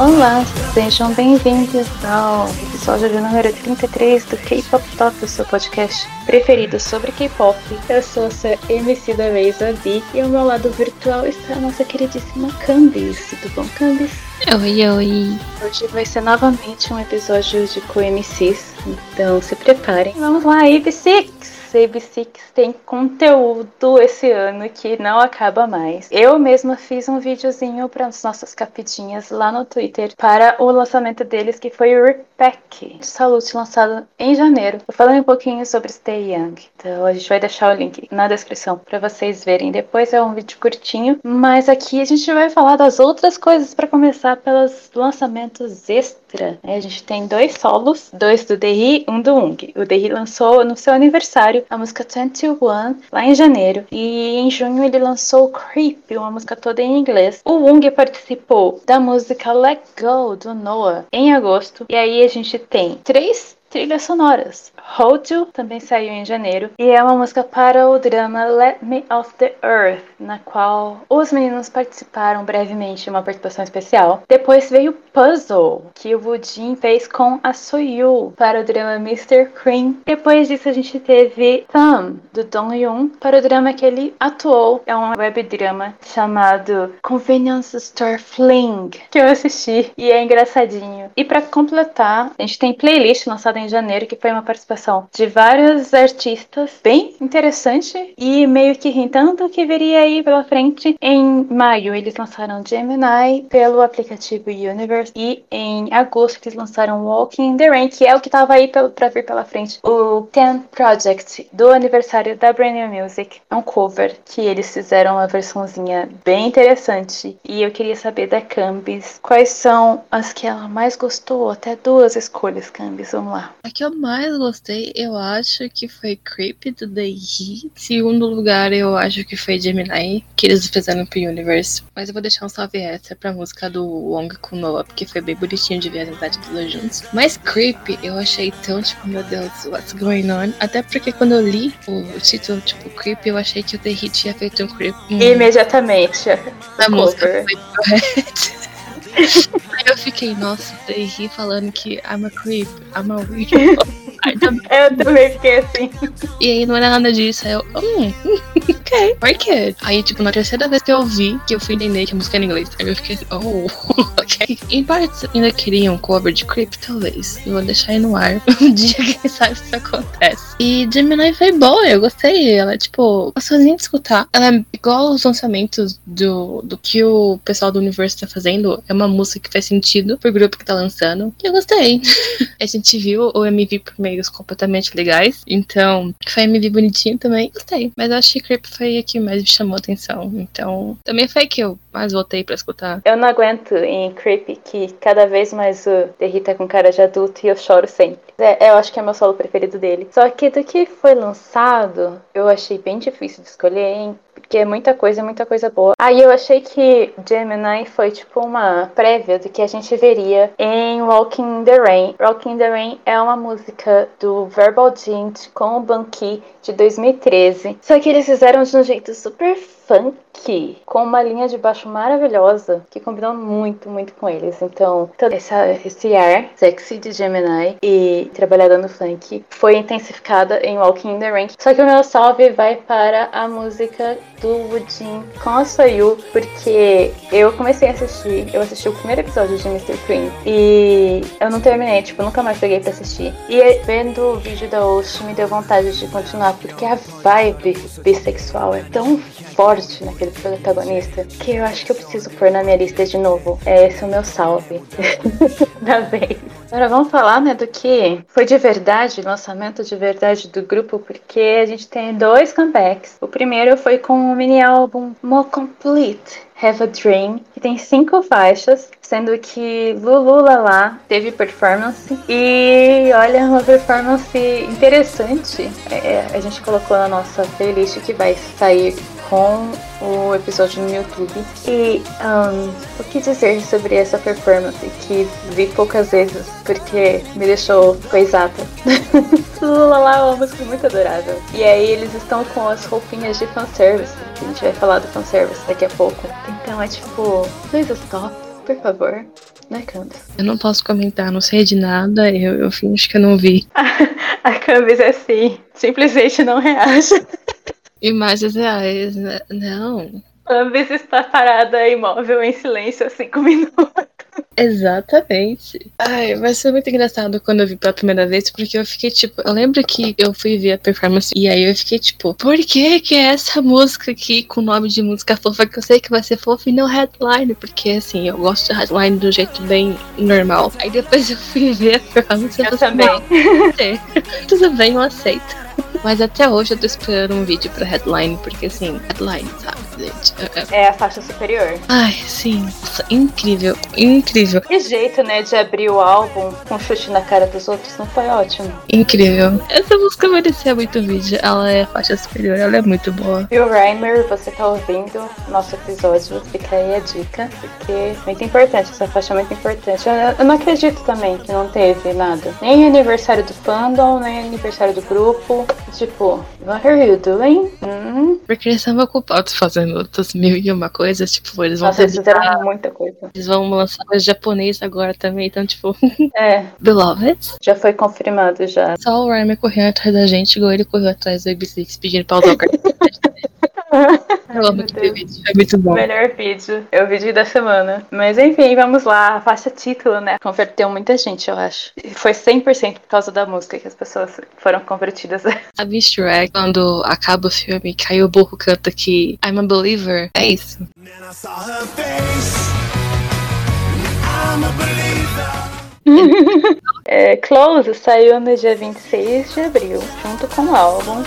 Olá, sejam bem-vindos ao episódio de número 33 do K-Pop Top, o seu podcast preferido sobre K-Pop. Eu sou a sua MC da vez, a Bi, e ao meu lado virtual está a nossa queridíssima Candice. Tudo bom, Candice? Oi, oi. Hoje vai ser novamente um episódio de co-MCs, então se preparem. Vamos lá, AB6! AB6 tem conteúdo esse ano que não acaba mais. Eu mesma fiz um videozinho para as nossas capidinhas lá no Twitter para o lançamento deles, que foi o Repack de Salute, lançado em janeiro. Eu falei um pouquinho sobre Stay Young, então a gente vai deixar o link na descrição para vocês verem. Depois é um vídeo curtinho, mas aqui a gente vai falar das outras coisas para começar pelos lançamentos Né? A gente tem dois solos, dois do Derry, um do Ung. O Derry lançou no seu aniversário a música 21 lá em janeiro e em junho ele lançou Creep, uma música toda em inglês. O Ung participou da música Let Go do Noah em agosto e aí a gente tem três trilhas sonoras. Hold You também saiu em janeiro e é uma música para o drama Let Me Off the Earth, na qual os meninos participaram brevemente uma participação especial. Depois veio Puzzle, que o Woojin fez com a Soyu para o drama Mr. Cream. Depois disso a gente teve Thumb, do Dong Yoon, para o drama que ele atuou. É um web drama chamado Convenience Store Fling, que eu assisti e é engraçadinho. E para completar, a gente tem playlist lançada em janeiro, que foi uma participação de vários artistas, bem interessante e meio que hintando que viria aí pela frente. Em maio, eles lançaram Gemini pelo aplicativo Universe e em agosto eles lançaram Walking in the Rain, que é o que tava aí para vir pela frente. O Ten Project do aniversário da Brand New Music é um cover que eles fizeram uma versãozinha bem interessante e eu queria saber da Cambis quais são as que ela mais gostou, até duas escolhas, Cambis, vamos lá. A que eu mais gostei, eu acho que foi Creep do The Heat. Segundo lugar, eu acho que foi Gemini, que eles fizeram pro Universe. Mas eu vou deixar um salve extra pra música do Wong com Noah, porque foi bem bonitinho de ver a amizade dos dois juntos. Mas Creep, eu achei tão, tipo, meu Deus, what's going on? Até porque quando eu li o título, tipo, Creep, eu achei que o The Heat tinha feito um Creep. Um... Imediatamente. A música foi correta. Aí eu fiquei, nossa, daí falando que I'm a creep, I'm a weird. eu também fiquei assim. E aí não era nada disso. Aí eu, hum, ok, quê? Aí, tipo, na terceira vez que eu vi, que eu fui entender que a música era em inglês, aí eu fiquei oh, ok. Em partes ainda queriam um cover de Creep, talvez. Eu vou deixar aí no ar um dia, quem sabe isso acontece. E Gemini foi boa, eu gostei. Ela é, tipo, gostosinha de escutar. Ela é igual os lançamentos do, do que o pessoal do universo tá fazendo. É uma música que faz sentido pro grupo que tá lançando. E eu gostei. a gente viu o MV por meios completamente legais. Então, foi MV bonitinho também. Gostei. Mas acho que Creep foi a que mais me chamou atenção. Então, também foi que eu mais voltei para escutar. Eu não aguento em Creep que cada vez mais o Derrita com cara de adulto e eu choro sempre. É, eu acho que é meu solo preferido dele. Só que do que foi lançado, eu achei bem difícil de escolher, hein? Porque é muita coisa, muita coisa boa. Aí eu achei que Gemini foi tipo uma prévia do que a gente veria em Walking the Rain. Walking the Rain é uma música do Verbal Gint com o Banqui de 2013. Só que eles fizeram de um jeito super funk, com uma linha de baixo maravilhosa, que combinou muito, muito com eles. Então, todo essa, esse ar sexy de Gemini e trabalhada no funk foi intensificada em Walking in the Rain. Só que o meu salve vai para a música do Woojin com a Soyu, porque eu comecei a assistir, eu assisti o primeiro episódio de Mr. Queen e eu não terminei, tipo, nunca mais peguei pra assistir. E vendo o vídeo da Osh me deu vontade de continuar, porque a vibe bissexual é tão forte naquele protagonista que eu acho que eu preciso pôr na minha lista de novo. É esse o meu salve da vez. Agora vamos falar, né, do que foi de verdade, lançamento de verdade do grupo, porque a gente tem dois comebacks. O primeiro foi com o mini álbum More Complete, Have a Dream, que tem cinco faixas, sendo que Lulu Lala teve performance. E olha, uma performance interessante. É, a gente colocou na nossa playlist que vai sair com o episódio no YouTube. E um, o que dizer sobre essa performance que vi poucas vezes porque me deixou coisada. Lulala é uma música muito adorável. E aí eles estão com as roupinhas de fanservice, a gente vai falar do fanservice daqui a pouco. Então é tipo, coisas top por favor. Né, Candice? Eu não posso comentar, não sei de nada, eu, eu que eu não vi. A Candice é assim, simplesmente não reage. Imagens reais, né? Não. Candice está parada imóvel em silêncio há cinco minutos. Exatamente. Ai, vai ser muito engraçado quando eu vi pela primeira vez, porque eu fiquei tipo, eu lembro que eu fui ver a performance e aí eu fiquei tipo, por que que é essa música aqui com nome de música fofa que eu sei que vai ser fofa e não headline? Porque assim, eu gosto de headline do jeito bem normal. Aí depois eu fui ver a performance Eu e falei, também. "Não, Tudo bem, eu aceito. Mas até hoje eu tô esperando um vídeo pra headline, porque assim, headline, sabe, gente? É- é- É a faixa superior. Ai, sim. Nossa, incrível, incrível, Que jeito, né, de abrir o álbum com um chute na cara dos outros não foi ótimo. incrível. Essa música merecia muito vídeo. Ela é faixa superior, ela é muito boa. Bill Reimer, você tá ouvindo nosso episódio, fica aí a dica, porque é muito importante, essa faixa é muito importante. Eu, eu não acredito também que não teve nada. Nem aniversário do fandom, nem aniversário do grupo. Tipo, what are you doing? Hum? Porque eles estavam ocupados fazendo outras mil e uma coisas. Tipo, eles vão Nossa, eles fizeram muita coisa. Eles vão lançar o japonês agora também. Então, tipo, É, Beloved. já foi confirmado já. Só o Rhymer correndo atrás da gente, igual ele correu atrás do AB6 pedindo pra usar o cartão. Eu amo aquele vídeo, é muito bom. Melhor vídeo. É o vídeo da semana. Mas enfim, vamos lá. A faixa título, né? Converteu muita gente, eu acho. E Foi 100% por causa da música que as pessoas foram convertidas. A Shrek, quando acaba o filme, caiu o burro canta que I'm a believer. É isso. Then I saw her face. I'm a believer. É, Close saiu no dia 26 de abril, junto com o álbum.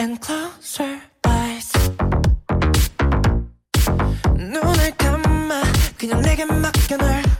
And close her eyes. 눈을 감아 그냥 내게 맡겨놔.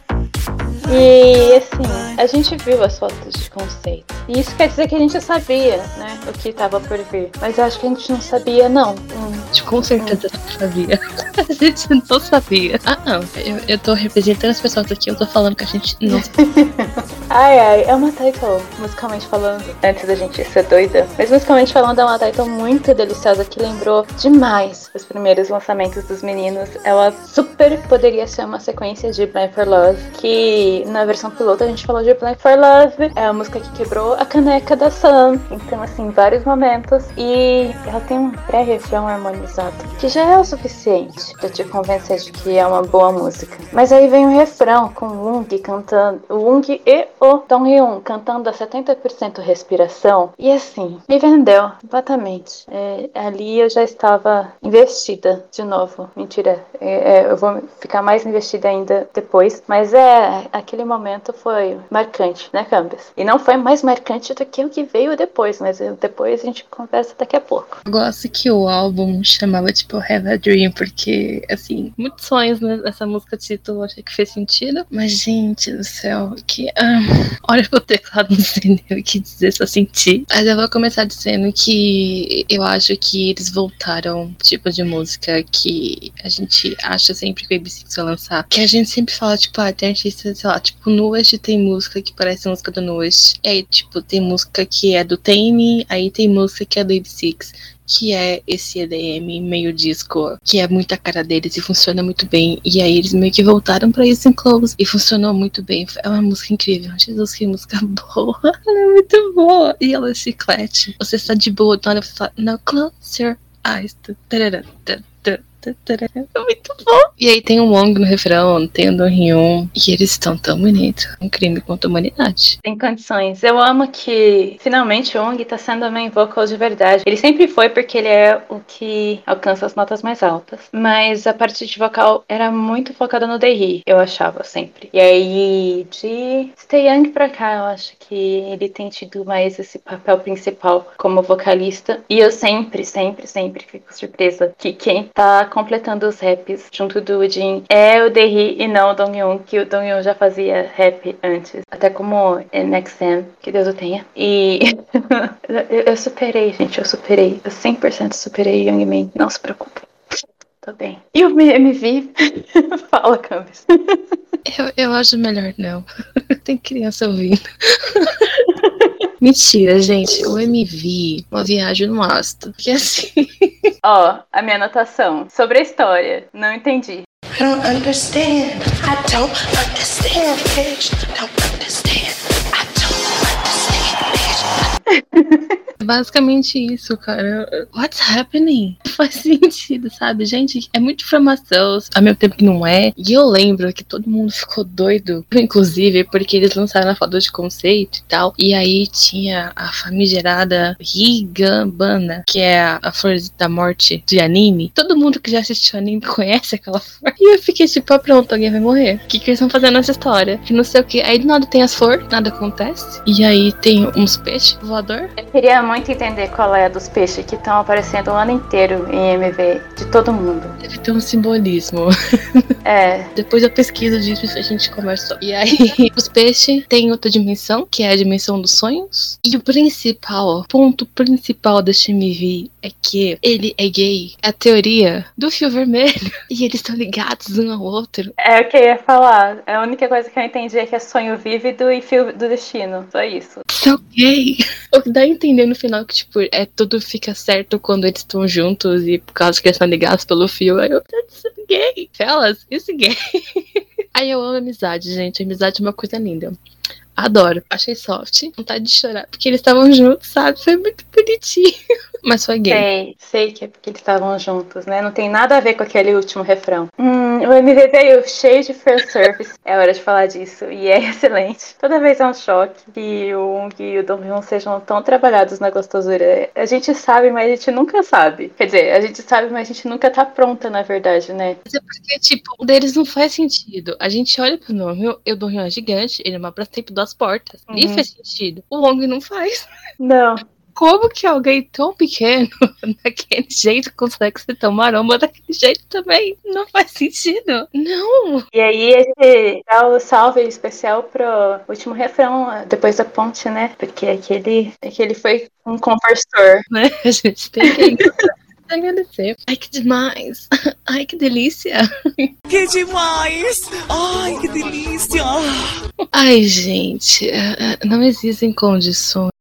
E assim, a gente viu as fotos de conceito. E isso quer dizer que a gente sabia, né? O que tava por vir. Mas eu acho que a gente não sabia, não. Hum. Com certeza não sabia. A gente não sabia. Ah, não. Eu, eu tô representando as pessoas aqui, eu tô falando que a gente não Ai, ai, é uma title, musicalmente falando, antes da gente ser doida. Mas musicalmente falando, é uma title muito deliciosa que lembrou demais os primeiros lançamentos dos meninos. Ela super poderia ser uma sequência de Blind for Love, que na versão piloto a gente falou de Blind for Love, é a música que quebrou a caneca da Sam. Então, assim, vários momentos. E ela tem um pré-refrão harmonizado, que já é o suficiente pra te convencer de que é uma boa música. Mas aí vem o refrão com o Wung cantando, o Wung e o Dong Hyun cantando a 70% respiração. E assim, me vendeu completamente. É, ali eu já estava investida de novo. Mentira, é, é, eu vou ficar mais investida ainda depois. Mas é, aquele momento foi marcante, né, Campbell? E não foi mais marcante do que o que veio depois, mas depois a gente conversa daqui a pouco. Eu gosto que o álbum chamava, tipo, Have a Dream, porque, assim, muitos sonhos né, nessa música título, achei que fez sentido. Mas, gente do céu, que. Ah, olha pro teclado, não sei nem o que dizer, só senti. Mas eu vou começar dizendo que eu acho que eles voltaram tipo de música que a gente acha sempre que o ABC vai lançar. Que a gente sempre fala, tipo, ah, tem artista, sei lá, tipo, no tem música que parece música do No. E aí, tipo, tem música que é do Tame, aí tem música que é do AB6 que é esse EDM meio disco, que é muito a cara deles e funciona muito bem. E aí eles meio que voltaram pra isso em Close e funcionou muito bem. É uma música incrível. Jesus, que música boa. Ela é muito boa. E ela é chiclete. Você está de boa, então você fala, now close your eyes. Tarará. É muito bom. E aí tem o Wong no refrão, tem o Do Hyun. E eles estão tão bonitos. Um crime contra a humanidade. Tem condições. Eu amo que finalmente o Ong tá sendo a main vocal de verdade. Ele sempre foi porque ele é o que alcança as notas mais altas. Mas a parte de vocal era muito focada no Dae eu achava sempre. E aí de Stay Young pra cá, eu acho que ele tem tido mais esse papel principal como vocalista. E eu sempre, sempre, sempre fico surpresa que quem tá completando os raps junto do Jin é o Dae e não o Donghyun, que o Donghyun já fazia rap antes. Até como NXM, que Deus o tenha. E eu, eu superei, gente, eu superei. Eu 100% superei Young Man, não se preocupe. Tô bem. E o MV? Fala, Camis. Eu, eu acho melhor não. Tem criança ouvindo. Mentira, gente. O MV, uma viagem no ácido. Porque assim. Ó, a minha anotação sobre a história. Não entendi. I don't understand. I don't understand, bitch. Don't understand. I don't understand, bitch. Basicamente isso, cara. What's happening? Não faz sentido, sabe? Gente, é muita informação, ao mesmo tempo que não é. E eu lembro que todo mundo ficou doido, inclusive, porque eles lançaram a foto de conceito e tal. E aí tinha a famigerada Higambana, que é a, a flor da morte de anime. Todo mundo que já assistiu anime conhece aquela flor. E eu fiquei tipo, ah, pronto, alguém vai morrer. O que, que eles estão fazendo nessa história? Que não sei o que. Aí do nada tem as flores, nada acontece. E aí tem uns peixes voador. Eu queria muito entender qual é a dos peixes que estão aparecendo o ano inteiro em MV de todo mundo. Deve ter um simbolismo. É, Depois eu pesquiso disso a gente conversa. E aí, os peixes têm outra dimensão, que é a dimensão dos sonhos. E o principal, ponto principal deste MV é que ele é gay. É a teoria do fio vermelho. E eles estão ligados um ao outro. é o que eu ia falar. A única coisa que eu entendi é que é sonho vívido e fio do destino. Só isso. São gay. O que dá a entender no final que, tipo, é tudo fica certo quando eles estão juntos e por causa que eles estão ligados pelo fio. Aí eu, that's gay. Fellas, isso é gay. Aí eu amo amizade, gente. Amizade é uma coisa linda. Adoro. Achei soft. Vontade de chorar. Porque eles estavam juntos, sabe? Foi muito bonitinho. Mas foi gay. Sei, sei que é porque eles estavam juntos, né? Não tem nada a ver com aquele último refrão. Hum, o MV veio cheio de fanservice. É hora de falar disso. E é excelente. Toda vez é um choque que o Ung e o Dong Hyun sejam tão trabalhados na gostosura. A gente sabe, mas a gente nunca sabe. Quer dizer, a gente sabe, mas a gente nunca tá pronta, na verdade, né? Mas é porque, tipo, um deles não faz sentido. A gente olha pro nome, o Dong é gigante, ele é uma pra sempre das portas. Uhum. faz sentido. O Wong não faz. Não. Como que alguém tão pequeno, daquele jeito, consegue ser tão maromba daquele jeito também? Não faz sentido. Não. E aí gente dá o salve especial pro último refrão, depois da ponte, né? Porque aquele, aquele foi um conversor. Né? A gente tem que agradecer. Ai, que demais. Ai, que delícia. Que demais! Ai, que delícia! Ai, gente, é, é, não existem condições.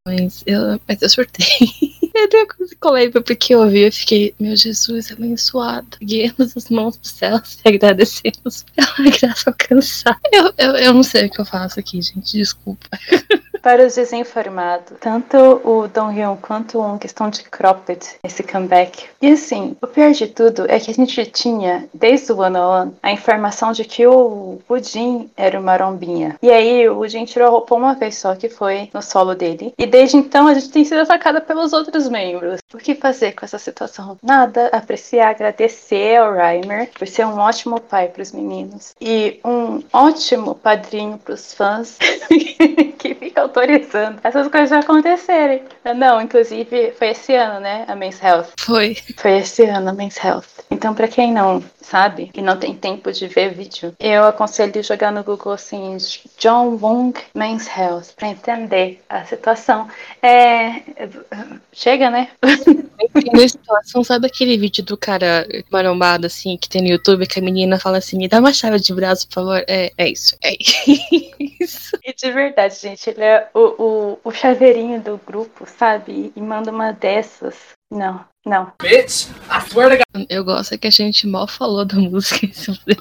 Eu, mas eu surtei. Eu que colei porque eu ouvi e fiquei, meu Jesus, abençoado. Guiemos as mãos pro céu e agradecemos pela graça alcançar. Eu, eu, eu não sei o que eu faço aqui, gente, desculpa. Para os desinformados, tanto o Dong Hyun quanto o Um questão de cropped, esse comeback. E assim, o pior de tudo é que a gente tinha, desde o ano ano, a informação de que o Jin era uma rombinha. E aí o Jin tirou a roupa uma vez só, que foi no solo dele. E desde então a gente tem sido atacada pelos outros membros. O que fazer com essa situação? Nada, apreciar, agradecer ao Reimer por ser um ótimo pai para os meninos. E um ótimo padrinho para os fãs que fica autorizando essas coisas acontecerem. Não, inclusive foi esse ano, né? A Men's Health. Foi. Foi esse ano a Men's Health. Então, pra quem não sabe e não tem tempo de ver vídeo, eu aconselho jogar no Google assim, John Wong Men's Health, pra entender a situação. É. Chega, né? Na situação, sabe aquele vídeo do cara marombado, assim, que tem no YouTube, que a menina fala assim, me dá uma chave de braço, por favor? É, é isso. É isso. E de verdade, gente, ele é o, o, o chaveirinho do grupo, sabe? E manda uma dessas. Não, não. Bitch, I swear to God. Eu gosto é que a gente mal falou da música, se você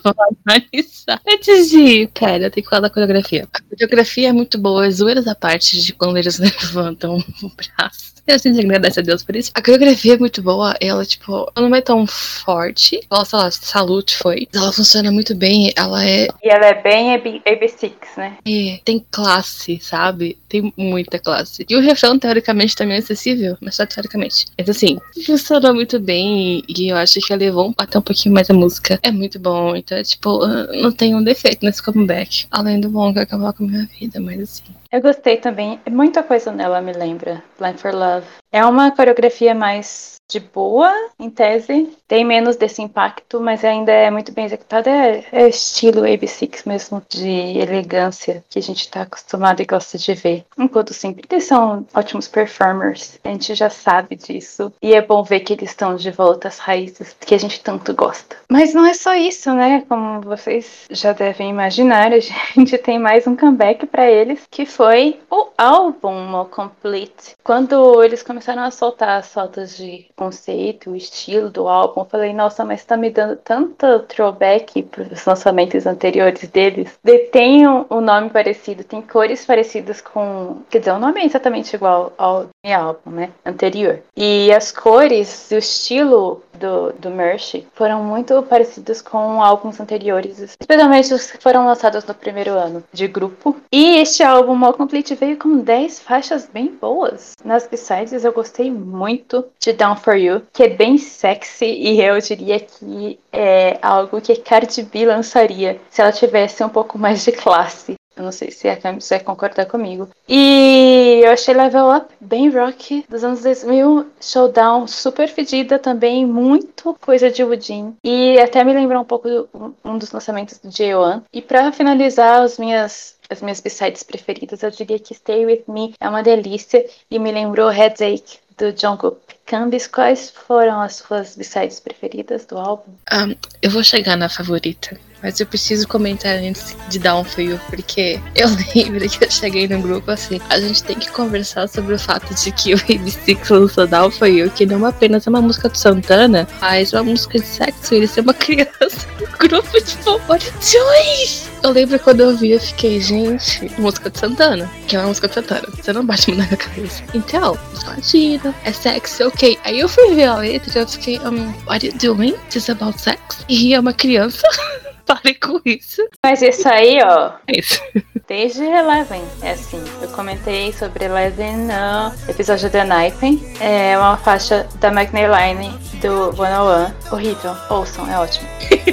analisar. Antes de. Pera, eu tenho que falar da coreografia. A coreografia é muito boa, as zoeiras à parte de quando eles levantam o braço. Eu sempre agradeço a Deus por isso. A coreografia é muito boa, ela, tipo, ela não é tão forte. Ela, sei lá, Salute foi. Ela funciona muito bem, ela é E ela é bem AB AB6, né? É, tem classe, sabe? Tem muita classe. E o refrão, teoricamente, também é acessível, mas só teoricamente. Mas assim, funcionou muito bem e eu acho que elevou até um pouquinho mais a música. É muito bom, então, tipo, ah, não tem um defeito nesse comeback. Além do bom que acabar com a minha vida, mas assim. Eu gostei também. Muita coisa nela me lembra Blind for Love. É uma coreografia mais de boa, em tese. Tem menos desse impacto, mas ainda é muito bem executada. É, é estilo AB6 mesmo, de elegância, que a gente tá acostumado e gosta de ver. Enquanto sempre, eles são ótimos performers. A gente já sabe disso. E é bom ver que eles estão de volta às raízes que a gente tanto gosta. Mas não é só isso, né? Como vocês já devem imaginar, a gente tem mais um comeback para eles, que foi o álbum More Complete. Quando eles começaram a soltar as fotos de conceito, o estilo do álbum, eu falei, nossa, mas tá me dando tanto throwback pros lançamentos anteriores deles. De, tem um, um nome parecido, tem cores parecidas com. Quer dizer, o nome é exatamente igual ao meu álbum, né? Anterior. E as cores, o estilo do, do Merch foram muito parecidos com álbuns anteriores, especialmente os que foram lançados no primeiro ano de grupo. E este álbum, More Complete, veio com 10 faixas bem boas. Nas B-sides eu gostei muito de Down For You, que é bem sexy e eu diria que é algo que Cardi B lançaria se ela tivesse um pouco mais de classe. Eu não sei se a Camis vai concordar comigo. E eu achei Level Up bem rock dos anos 2000. Showdown super fedida também. Muito coisa de Woodin. E até me lembrou um pouco do, um dos lançamentos do J1. E para finalizar as minhas as minhas b-sides preferidas, eu diria que Stay With Me é uma delícia e me lembrou Headache do Jungkook. Cambis, quais foram as suas b-sides preferidas do álbum? Um, eu vou chegar na favorita. Mas eu preciso comentar antes de dar um fio, porque eu lembro que eu cheguei no grupo assim. A gente tem que conversar sobre o fato de que o Baby Six lançou Down For You, que não apenas é uma música do Santana, mas uma música de sexo. Ele ser uma criança no grupo, you doing? Eu lembro quando eu vi, eu fiquei, gente, música de Santana. Que é uma música de Santana. Você não bate na minha cabeça. Então, latina, é sexy, ok. Aí eu fui ver a letra e eu fiquei, um, what are you doing? This is about sex? E é uma criança. Pare com isso. Mas isso aí, ó. É isso. Desde Eleven, é assim. Eu comentei sobre Eleven no episódio da Nipen. É uma faixa da McNeilline do 101. Horrível. Ouçam, é ótimo.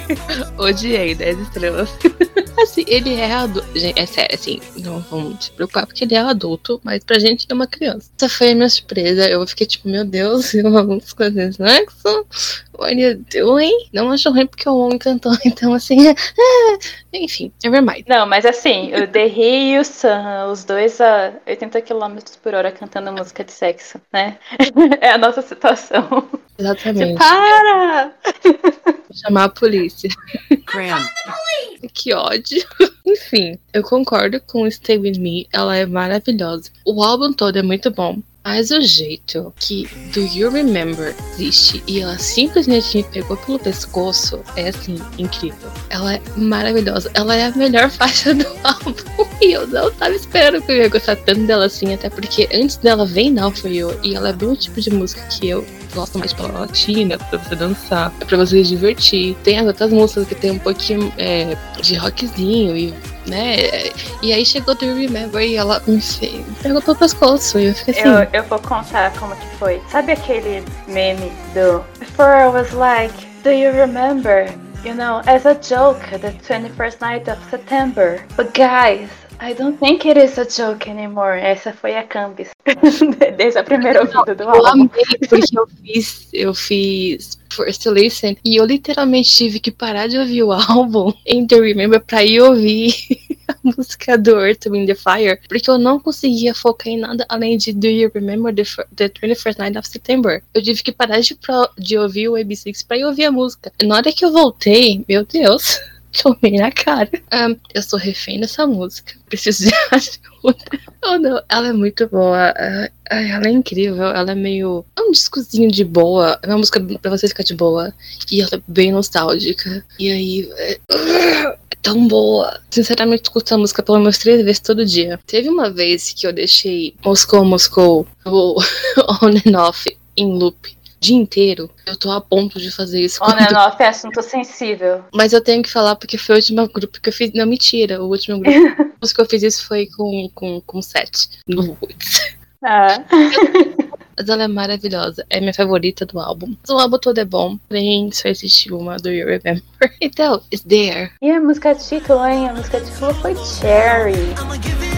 Odiei 10 estrelas. assim, ele é adulto. Gente, é sério, assim, não vamos se preocupar porque ele é adulto, mas pra gente é uma criança. Essa foi a minha surpresa. Eu fiquei tipo, meu Deus, uma música de sexo? What are you doing? Não acho ruim porque o homem cantou, então assim. Enfim, nevermind. Não, mas assim, o Derry e o Sam, os dois a 80 km por hora cantando música de sexo, né? é a nossa situação. Exatamente. Para! Vou chamar a polícia. Graham. Que ódio. Enfim, eu concordo com Stay With Me, ela é maravilhosa. O álbum todo é muito bom. Mas o jeito que Do You Remember existe e ela simplesmente me pegou pelo pescoço é assim, incrível. Ela é maravilhosa. Ela é a melhor faixa do álbum. E eu não tava esperando que eu ia gostar tanto dela assim, até porque antes dela vem Now For You e ela é bem o tipo de música que eu gosto mais palavra latina, pra você dançar, pra você se divertir. Tem as outras músicas que tem um pouquinho é, de rockzinho e né? E aí chegou Do You Remember e ela, enfim, pegou pelo pescoço. E eu fiquei assim. Eu, eu vou contar como que foi. Sabe aquele meme do Before I was like, do you remember? You know, as a joke, the 21st night of September. But guys, I don't think it is a joke anymore. Essa foi a Campus. Desde a primeira ouvida do Eu álbum. amei porque eu fiz, eu fiz First Listen e eu literalmente tive que parar de ouvir o álbum em The Remember pra ir ouvir a música do Earth, Wind the Fire, porque eu não conseguia focar em nada além de Do You Remember the, the 21st Night of September. Eu tive que parar de, pro- de ouvir o AB6 pra ir ouvir a música. Na hora que eu voltei, meu Deus. Tomei na cara. Ahn, eu sou refém dessa música. Preciso de ajuda. Oh, não. Ela é muito boa. Ah, ela é incrível. Ela é meio. É um discozinho de boa. É uma música pra você ficar de boa. E ela é bem nostálgica. E aí. É, é tão boa. Sinceramente, escuto essa música pelo menos três vezes todo dia. Teve uma vez que eu deixei Moscou, Moscou, on and off em loop. O Dia inteiro, eu tô a ponto de fazer isso. On quando- and off é assunto sensível. mas eu tenho que falar porque foi o último grupo que eu fiz. Não, mentira. O último grupo que eu fiz isso foi com, com, com sete. No Woods. Ah. Mas ela é maravilhosa. É minha favorita do álbum. O álbum todo é bom. Porém, só existe uma do You Remember. Então, it's there. E a música título, hein? A música título foi Cherry.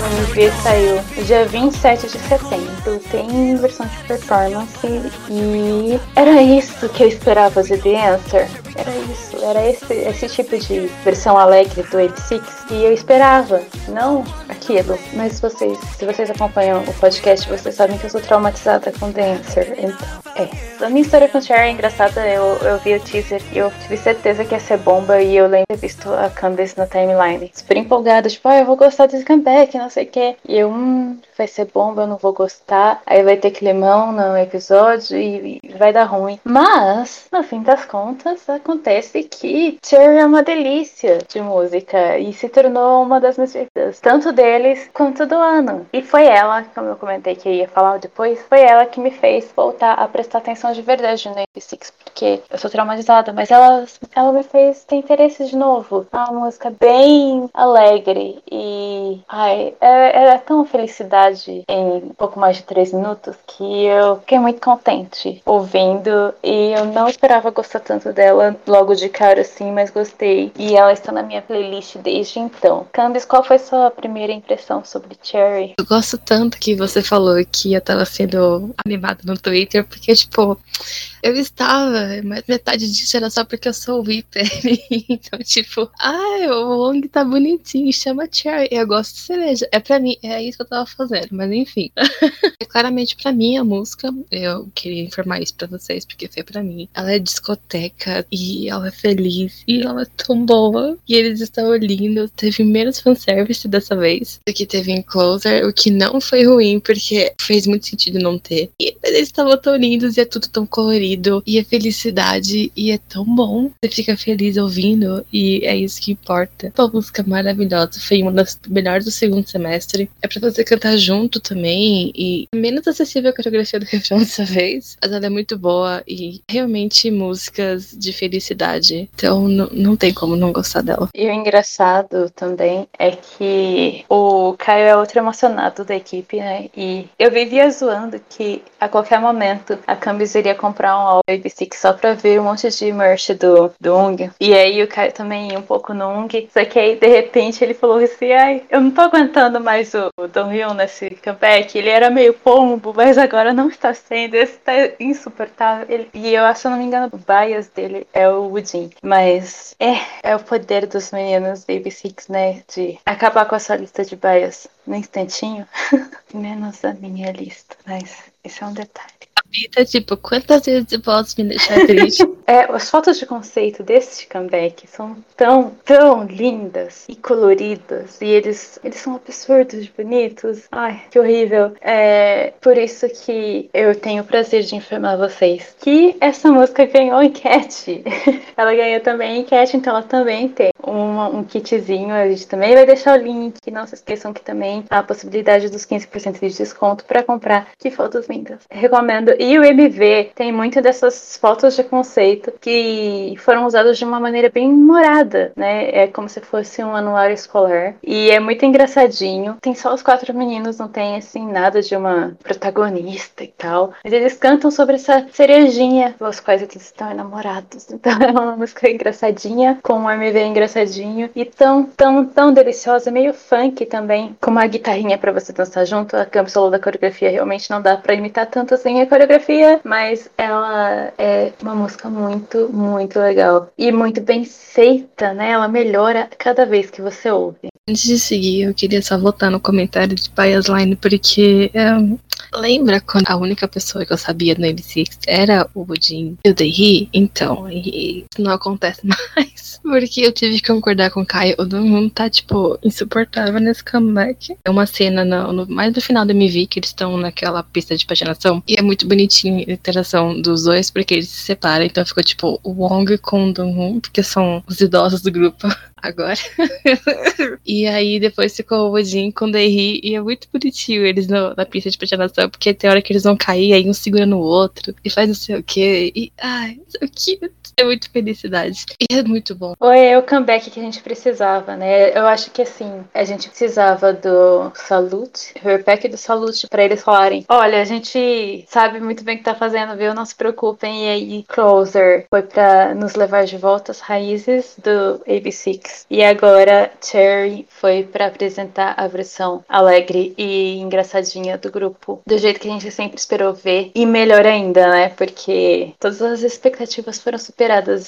O MV saiu dia 27 de setembro. Tem versão de performance. E era isso que eu esperava de The Answer. Era isso. Era esse, esse tipo de versão alegre do AB6 que eu esperava. Não aquilo. Mas vocês, se vocês acompanham o podcast, vocês sabem que eu sou traumatizada com Dancer. Então, é. A minha história com Cher é engraçada. Eu, eu vi o teaser e eu tive certeza que ia ser bomba. E eu lembro ter visto a Candace na timeline. Super empolgada, tipo, ah, eu vou gostar desse comeback, não sei o que. E eu, hum, vai ser bomba, eu não vou gostar. Aí vai ter climão no episódio e, vai dar ruim. Mas, no fim das contas, acontece que Cher é uma delícia de música e se tornou uma das minhas favoritas, tanto deles quanto do ano. E foi ela, como eu comentei que ia falar depois, foi ela que me fez voltar a prestar atenção de verdade no AP6, porque eu sou traumatizada, mas ela, ela me fez ter interesse de novo. É uma música bem alegre e ai, é, é tão felicidade em um pouco mais de três minutos que eu fiquei muito contente ouvindo e eu não esperava gostar tanto dela logo de cara assim, mas gostei. E ela está na minha playlist desde então. Candice, qual foi sua primeira impressão sobre Cherry? Eu gosto tanto que você falou que eu tava sendo animada no Twitter, porque, tipo, eu estava, mas metade disso era só porque eu sou o Viper. então, tipo, ai, o Wong tá bonitinho, chama Cherry. Eu gosto de cereja. É pra mim, é isso que eu tava fazendo, mas enfim. é claramente pra mim a música. Eu queria informar isso pra vocês, porque foi pra mim. Ela é discoteca e ela é feliz e ela é tão boa. E eles estão lindos. Teve menos fanservice dessa vez do que teve em Closer, o que não foi ruim, porque fez muito sentido não ter. E eles estavam tão lindos e é tudo tão colorido e é felicidade e é tão bom. Você fica feliz ouvindo e é isso que importa. Uma música maravilhosa, foi uma das melhores do segundo semestre. É pra você cantar junto também e menos acessível a coreografia do refrão dessa vez, mas ela é muito boa e realmente músicas de felicidade. Então não tem como não gostar dela. E o engraçado também é que o Caio é outro emocionado da equipe, né? E eu vivia zoando que a qualquer momento a Cambis iria comprar um Baby Six só pra ver um monte de merch do, do Ung. E aí o Caio também ia um pouco no Ung. Só que aí de repente ele falou assim: ai, eu não tô aguentando mais o, o Hyun nesse comeback. Ele era meio pombo, mas agora não está sendo. Esse tá insuportável. Ele, e eu acho, se não me engano, o bias dele é o Woodin. Mas é, é o poder dos meninos Baby Six, né? De acabar com essa lista de bias no instantinho. Menos a minha lista. Mas esse é um detalhe. Vida, tipo, quantas vezes eu posso me deixar triste? é, as fotos de conceito desse comeback são tão, tão lindas e coloridas. E eles, eles são absurdos de bonitos. Ai, que horrível. É por isso que eu tenho o prazer de informar vocês que essa música ganhou enquete. ela ganhou também enquete, então ela também tem um kitzinho. A gente também vai deixar o link. Não se esqueçam que também há a possibilidade dos 15% de desconto para comprar. Que fotos lindas. Recomendo. E o MV tem muito dessas fotos de conceito que foram usadas de uma maneira bem humorada, né? É como se fosse um anuário escolar. E é muito engraçadinho. Tem só os quatro meninos, não tem assim nada de uma protagonista e tal. Mas eles cantam sobre essa cerejinha, pelos quais eles estão enamorados. Então é uma música engraçadinha, com um MV engraçadinho e tão, tão, tão deliciosa, meio funk também, com uma guitarrinha para você dançar junto. A câpsula da coreografia realmente não dá para imitar tanto assim a coreografia, mas ela é uma música muito, muito legal e muito bem feita, né? Ela melhora cada vez que você ouve. Antes de seguir, eu queria só voltar no comentário de Bias porque é, lembra quando a única pessoa que eu sabia no MC era o Budin e o Dehi? Então, e isso não acontece mais. Porque eu tive que concordar com o Caio. O Dong tá, tipo, insuportável nesse comeback. É uma cena no, no, mais do final do MV que eles estão naquela pista de patinação. E é muito bonitinho a interação dos dois, porque eles se separam. Então ficou, tipo, o Wong com o Dong porque são os idosos do grupo agora. e aí depois ficou o Odin com o Dehi e é muito bonitinho eles no, na pista de patinação, porque tem hora que eles vão cair, aí um segura no outro e faz não sei o que. E ai, não sei o que. É muito felicidade. E é muito bom. Foi é o comeback que a gente precisava, né? Eu acho que assim, a gente precisava do Salute, repack do Salute, pra eles falarem: olha, a gente sabe muito bem o que tá fazendo, viu? Não se preocupem. E aí, Closer foi pra nos levar de volta às raízes do AB6. E agora, Cherry foi pra apresentar a versão alegre e engraçadinha do grupo, do jeito que a gente sempre esperou ver. E melhor ainda, né? Porque todas as expectativas foram super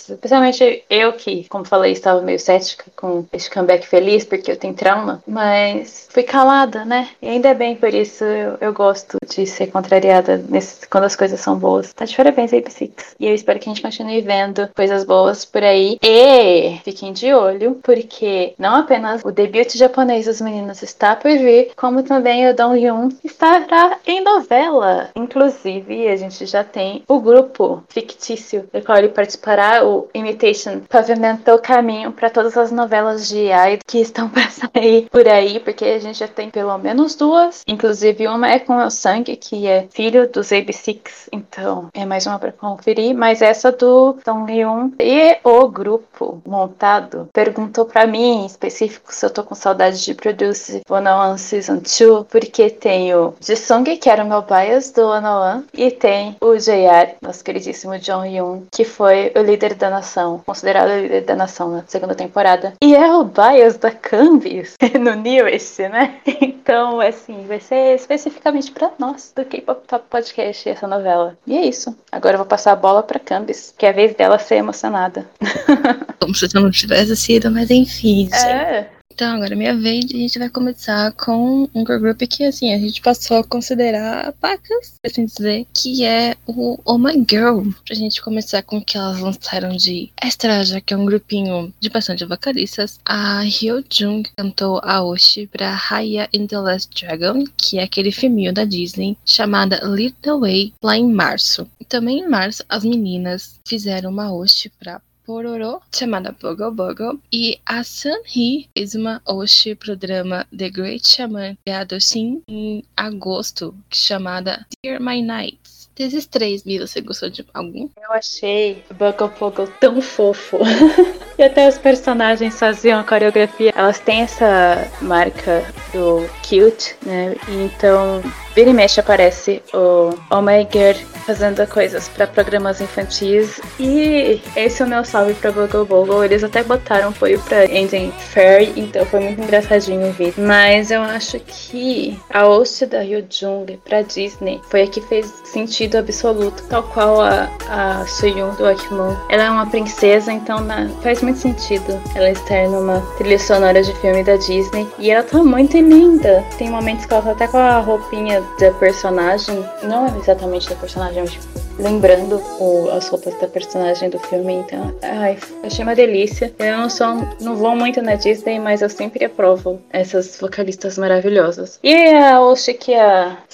Especialmente eu que, como falei, estava meio cética com este comeback feliz, porque eu tenho trauma. Mas fui calada, né? E ainda bem por isso eu, eu gosto de ser contrariada nesse, quando as coisas são boas. Tá de parabéns aí, Psyx. E eu espero que a gente continue vendo coisas boas por aí. E fiquem de olho, porque não apenas o debut japonês dos meninos está por vir, como também o Dong Hyun estará em novela. Inclusive, a gente já tem o grupo fictício do qual ele participará, o Imitation, pavimentou caminho para todas as novelas de idol que estão para sair por aí, porque a gente já tem pelo menos duas. Inclusive, uma é com o Sang, que é filho dos AB6, então é mais uma para conferir. Mas essa do Dong Hyun e o grupo montado perguntou para mim, em específico, se eu tô com saudade de Produce 101 Season 2, porque tem o Jisung, que era o meu bias do 101, e tem o JR, nosso queridíssimo John Yoon, que foi o líder da nação, considerado o líder da nação na segunda temporada. E é o bias da Canvas no Newest, né? Então, assim, vai ser especificamente para nós do K-Pop Top Podcast essa novela. E é isso. Agora eu vou passar a bola pra Canvas, que é a vez dela ser emocionada. Como se eu não tivesse sido, mas enfim. É. Então, agora é minha vez a gente vai começar com um girl group que, assim, a gente passou a considerar pacas, por assim dizer, que é o Oh My Girl. Pra gente começar com o que elas lançaram de extra, já que é um grupinho de bastante vocalistas. A Hyo Jung cantou a Oshi pra Raya in the Last Dragon, que é aquele filminho da Disney, chamada the Way, lá em março. E também em março, as meninas fizeram uma Oshi pra Pororo, chamada Bogo Bogo, e a Sunhee fez uma Oshi pro drama The Great Shaman de Adoshin em agosto, chamada Dear My Nights. Desses três, Mila, você gostou de algum? Eu achei o Bugle Pogle tão fofo. e até os personagens faziam a coreografia. Elas têm essa marca do cute, né? Então, vira e mexe aparece o My Girl fazendo coisas para programas infantis. E esse é o meu salve pra Bugle Bogle. Eles até botaram apoio pra Ending Fairy, então foi muito engraçadinho o vídeo. Mas eu acho que a host da Ryo Jung pra Disney foi a que fez sentido absoluto, tal qual a, a Suyun do Akimon. Ela é uma princesa, então na- faz muito sentido ela estar numa trilha sonora de filme da Disney. E ela tá muito linda. Tem momentos que ela tá até com a roupinha da personagem, não exatamente da personagem, mas tipo, lembrando o- as roupas da personagem do filme. Então, ai, achei uma delícia. Eu não sou, não vou muito na Disney, mas eu sempre aprovo essas vocalistas maravilhosas. E a Oshi que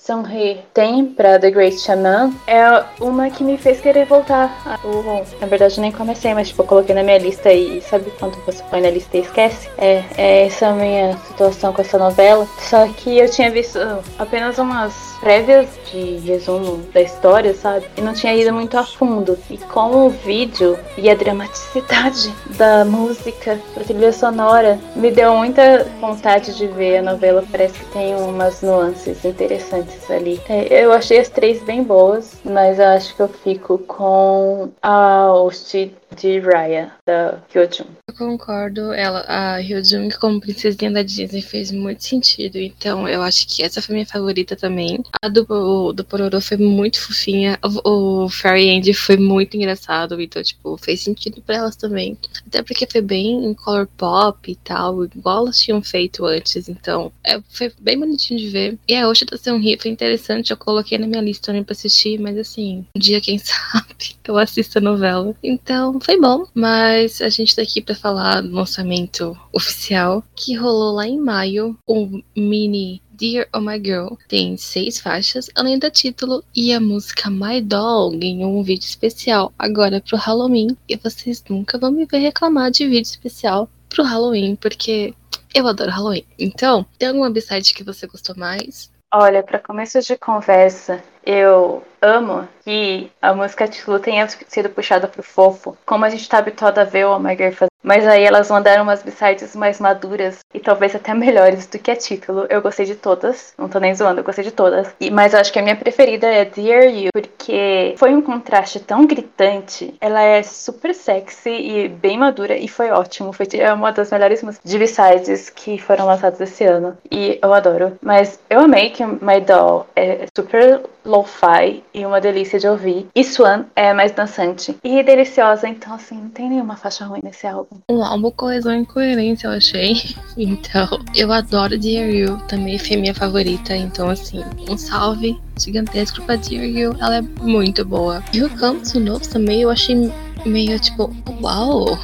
a Sung-hee tem pra The Great Shaman é uma que me fez querer voltar. a- o- na verdade, eu nem comecei, mas tipo, eu coloquei na minha lista e sabe quando você põe na lista e esquece? É, é essa minha situação com essa novela. Só que eu tinha visto apenas umas prévias de resumo da história, sabe? E não tinha ido muito a fundo. E com o vídeo e a dramaticidade da música, da trilha sonora, me deu muita vontade de ver a novela. Parece que tem umas nuances interessantes ali. É, Eu achei as três bem boas, mas eu acho que eu fico com a host de Raya, da Hyojun. Eu concordo. Ela, a Hyo Jung como princesinha da Disney fez muito sentido. Então, eu acho que essa foi minha favorita também. A do, do Pororo foi muito fofinha. O, o Fairy End foi muito engraçado. Então, tipo, fez sentido pra elas também. Até porque foi bem em color pop e tal, igual elas tinham feito antes. Então, é, foi bem bonitinho de ver. E a Oshi da Seunri foi interessante. Eu coloquei na minha lista também pra assistir. Mas, assim, um dia, quem sabe, eu assisto a novela. Então, foi bom. Mas a gente tá aqui pra falar do lançamento oficial que rolou lá em maio. O mini Dear Oh My Girl tem seis faixas, além do título, e a música My Doll ganhou um vídeo especial agora pro Halloween. E vocês nunca vão me ver reclamar de vídeo especial pro Halloween, porque eu adoro Halloween. Então, tem alguma b-side que você gostou mais? Olha, para começo de conversa, eu amo que a música título tenha sido puxada pro fofo, como a gente tá habituado a ver o Omega fazer. Mas aí elas mandaram umas b-sides mais maduras e talvez até melhores do que a título. Eu gostei de todas, não tô nem zoando, eu gostei de todas. E, mas eu acho que a minha preferida é Dear You, porque foi um contraste tão gritante. Ela é super sexy e bem madura e foi ótimo. Foi é uma das melhores músicas de b-sides que foram lançadas esse ano. E eu adoro. Mas eu amei que My Doll é super lo-fi e uma delícia de ouvir. E Swan é mais dançante e deliciosa, então assim, não tem nenhuma faixa ruim nesse álbum. Um álbum coesão e coerência, eu achei. Então, eu adoro Dear You, também foi minha favorita. Então, assim, um salve gigantesco pra Dear You, ela é muito boa. E o canto novo também eu achei meio tipo, uau!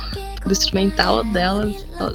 Do instrumental dela,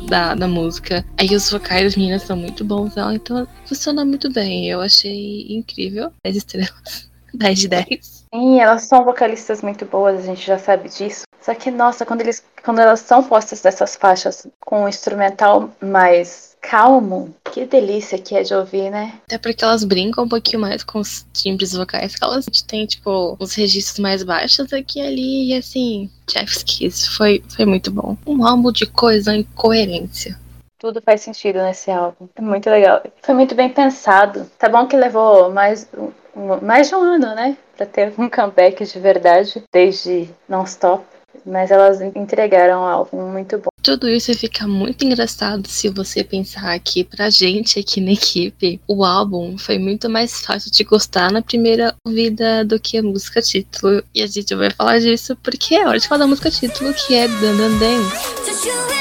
da, da música. Aí os vocais das meninas são muito bons dela, então funciona muito bem. Eu achei incrível. 10 estrelas. 10 de 10. Sim, elas são vocalistas muito boas, a gente já sabe disso. Só que, nossa, quando, eles, quando elas são postas nessas faixas com um instrumental mais calmo, que delícia que é de ouvir, né? Até porque elas brincam um pouquinho mais com os timbres vocais que elas têm, tipo, os registros mais baixos aqui e ali. E assim, Jeff's Kiss foi, foi muito bom. Um álbum de coisa em coerência. Tudo faz sentido nesse álbum. É muito legal. Foi muito bem pensado. Tá bom que levou mais, um- mais de um ano, né? Pra ter um comeback de verdade, desde Non-Stop. Mas elas entregaram um álbum muito bom. Tudo isso fica muito engraçado se você pensar que pra gente aqui na equipe, o álbum foi muito mais fácil de gostar na primeira ouvida do que a música título. E a gente vai falar disso porque é hora de falar da música título, que é Dan Dan Dance.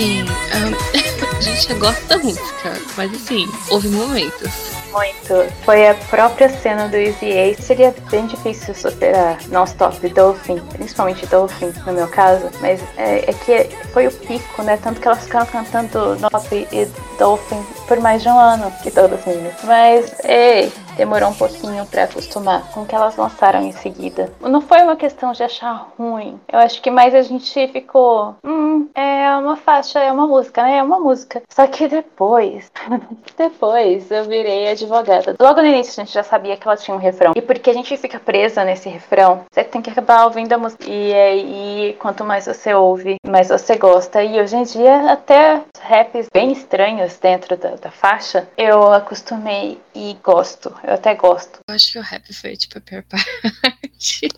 Assim, ahn, a gente gosta da música, mas assim, houve momentos. Muito. Foi a própria cena do Easy A. Seria bem difícil superar Non-Stop Dolphin, principalmente Dolphin, no meu caso. Mas é, é que foi o pico, né? Tanto que elas ficaram cantando Non-Stop e Dolphin por mais de um ano, que todas as meninas. Mas, ei, demorou um pouquinho pra acostumar com o que elas lançaram em seguida. Não foi uma questão de achar ruim. Eu acho que mais a gente ficou. Hum, é uma faixa, é uma música, né? É uma música. Só que depois. depois eu virei advogada. Logo no início a gente já sabia que ela tinha um refrão. E porque a gente fica presa nesse refrão, você tem que acabar ouvindo a música. E aí, quanto mais você ouve, mais você gosta. E hoje em dia, até raps bem estranhos dentro da, da faixa, eu acostumei e gosto. Eu até gosto. Eu acho que o rap foi, tipo, a pior parte.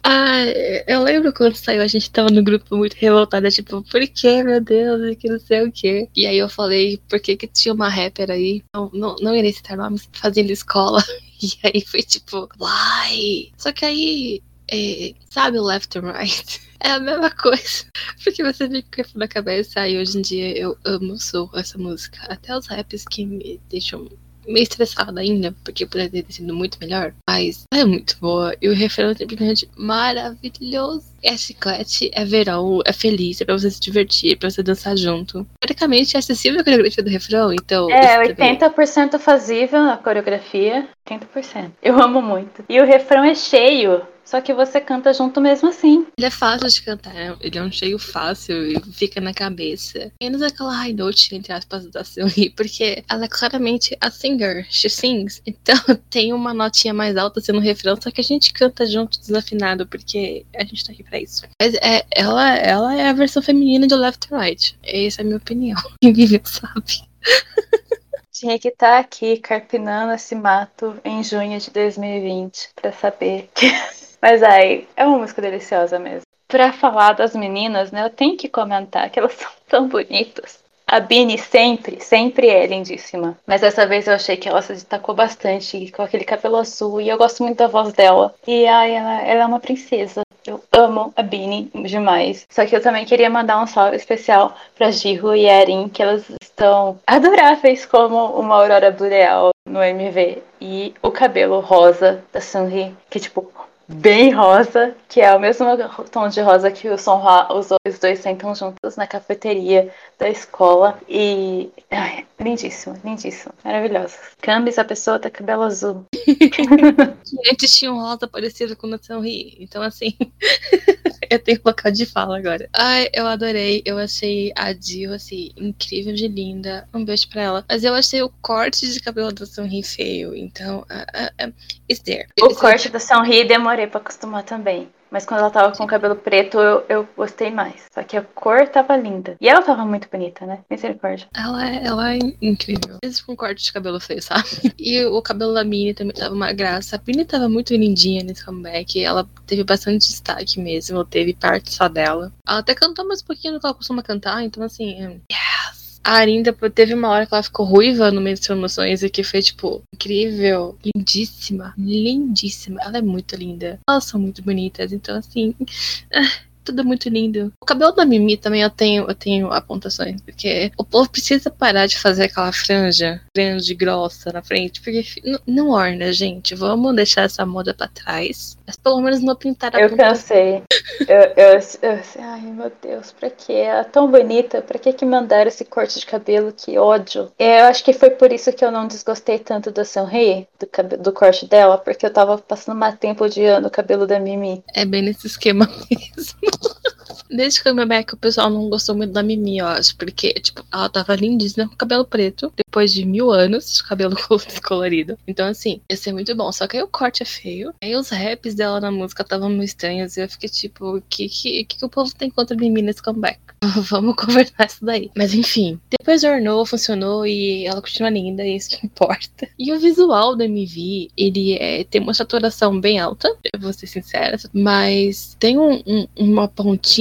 eu lembro quando saiu, a gente tava no grupo muito revoltada, tipo, por que, meu Deus, e que não sei o quê. E aí eu falei, por que que tinha uma rapper aí? Não, não, não irei citar nomes, fazendo escola. E aí foi tipo, why? Só que aí, é, sabe o left and right? É a mesma coisa. Porque você fica na cabeça. E hoje em dia eu amo sou essa música. Até os raps que me deixam meio estressada ainda, porque poderia ter sido muito melhor. Mas é muito boa. E o refrão é simplesmente maravilhoso. É chiclete, é verão, é feliz, é pra você se divertir, é pra você dançar junto. Praticamente é acessível a coreografia do refrão, então. É, isso também- 80% fazível a coreografia, 80%. Eu amo muito. E o refrão é cheio, só que você canta junto mesmo assim. Ele é fácil de cantar, né? ele é um cheio fácil e fica na cabeça. Menos aquela high note, entre aspas, da Seunri, porque ela é claramente a singer, she sings. Então tem uma notinha mais alta sendo o refrão, só que a gente canta junto desafinado, porque a gente tá aqui pra isso. Mas é, ela, ela é a versão feminina de Left and Right. Essa é a minha opinião. Quem viveu sabe. Tinha que estar aqui carpinando esse mato em junho de 2020 pra saber. que- Mas aí, é uma música deliciosa mesmo. Pra falar das meninas, né, eu tenho que comentar que elas são tão bonitas. A Bini sempre, sempre é lindíssima. Mas dessa vez eu achei que ela se destacou bastante com aquele cabelo azul. E eu gosto muito da voz dela. E ai, ela, ela é uma princesa. Eu amo a Bini demais. Só que eu também queria mandar um salve especial pra Jiho e Erin, que elas estão adoráveis como uma aurora boreal no MV. E o cabelo rosa da Sunri, que tipo, bem rosa, que é o mesmo tom de rosa que o Sonhwa usou. Os dois sentam juntos na cafeteria da escola. E. Ai, lindíssimo, lindíssimo. Maravilhoso. Cambis, a pessoa tá cabelo azul. Antes tinha um rosa parecido com o Ri. Então, assim. eu tenho local de fala agora. Ai, eu adorei. Eu achei a Jill, assim, incrível de linda. Um beijo pra ela. Mas eu achei o corte de cabelo da Nação Ri feio. Então, uh, uh, uh, it's there. O It's corte da Sunri demorei pra acostumar também. Mas quando ela tava com o cabelo preto, eu, eu gostei mais. Só que a cor tava linda. E ela tava muito bonita, né? Misericórdia. Ela é, ela é incrível. Mesmo com corte de cabelo feio, sabe? E o cabelo da Minnie também tava uma graça. A Minnie tava muito lindinha nesse comeback. Ela teve bastante destaque mesmo. Teve parte só dela. Ela até cantou mais um pouquinho do que ela costuma cantar. Então, assim, yes! A Arinda teve uma hora que ela ficou ruiva no meio das emoções e que foi, tipo, incrível, lindíssima, lindíssima. Ela é muito linda. Elas são muito bonitas. Então, assim. tudo muito lindo. O cabelo da Mimi também eu tenho, eu tenho apontações, porque o povo precisa parar de fazer aquela franja grande, grossa na frente, porque não, orna, gente. Vamos deixar essa moda pra trás. Mas pelo menos não pintar a Eu ponta. cansei. Eu, eu, eu, ai, meu Deus, pra quê? Ela é tão bonita. Pra que que mandaram esse corte de cabelo? Que ódio. Eu acho que foi por isso que eu não desgostei tanto da Sunhei, do, do corte dela, porque eu tava passando mais tempo odiando o cabelo da Mimi. É bem nesse esquema mesmo. Desde comeback o pessoal não gostou muito da Mimi, eu acho, porque, tipo, ela tava lindíssima com cabelo preto, depois de mil anos de cabelo descolorido. Então, assim, ia ser muito bom. Só que aí o corte é feio. Aí os raps dela na música estavam meio estranhos. E eu fiquei tipo, o que, que, que, o povo tem contra Mimi nesse comeback? Vamos conversar isso daí. Mas enfim, depois ornou, funcionou e ela continua linda, e isso que importa. E o visual do MV, ele é, tem uma saturação bem alta, eu vou ser sincera, mas tem um- um- uma pontinha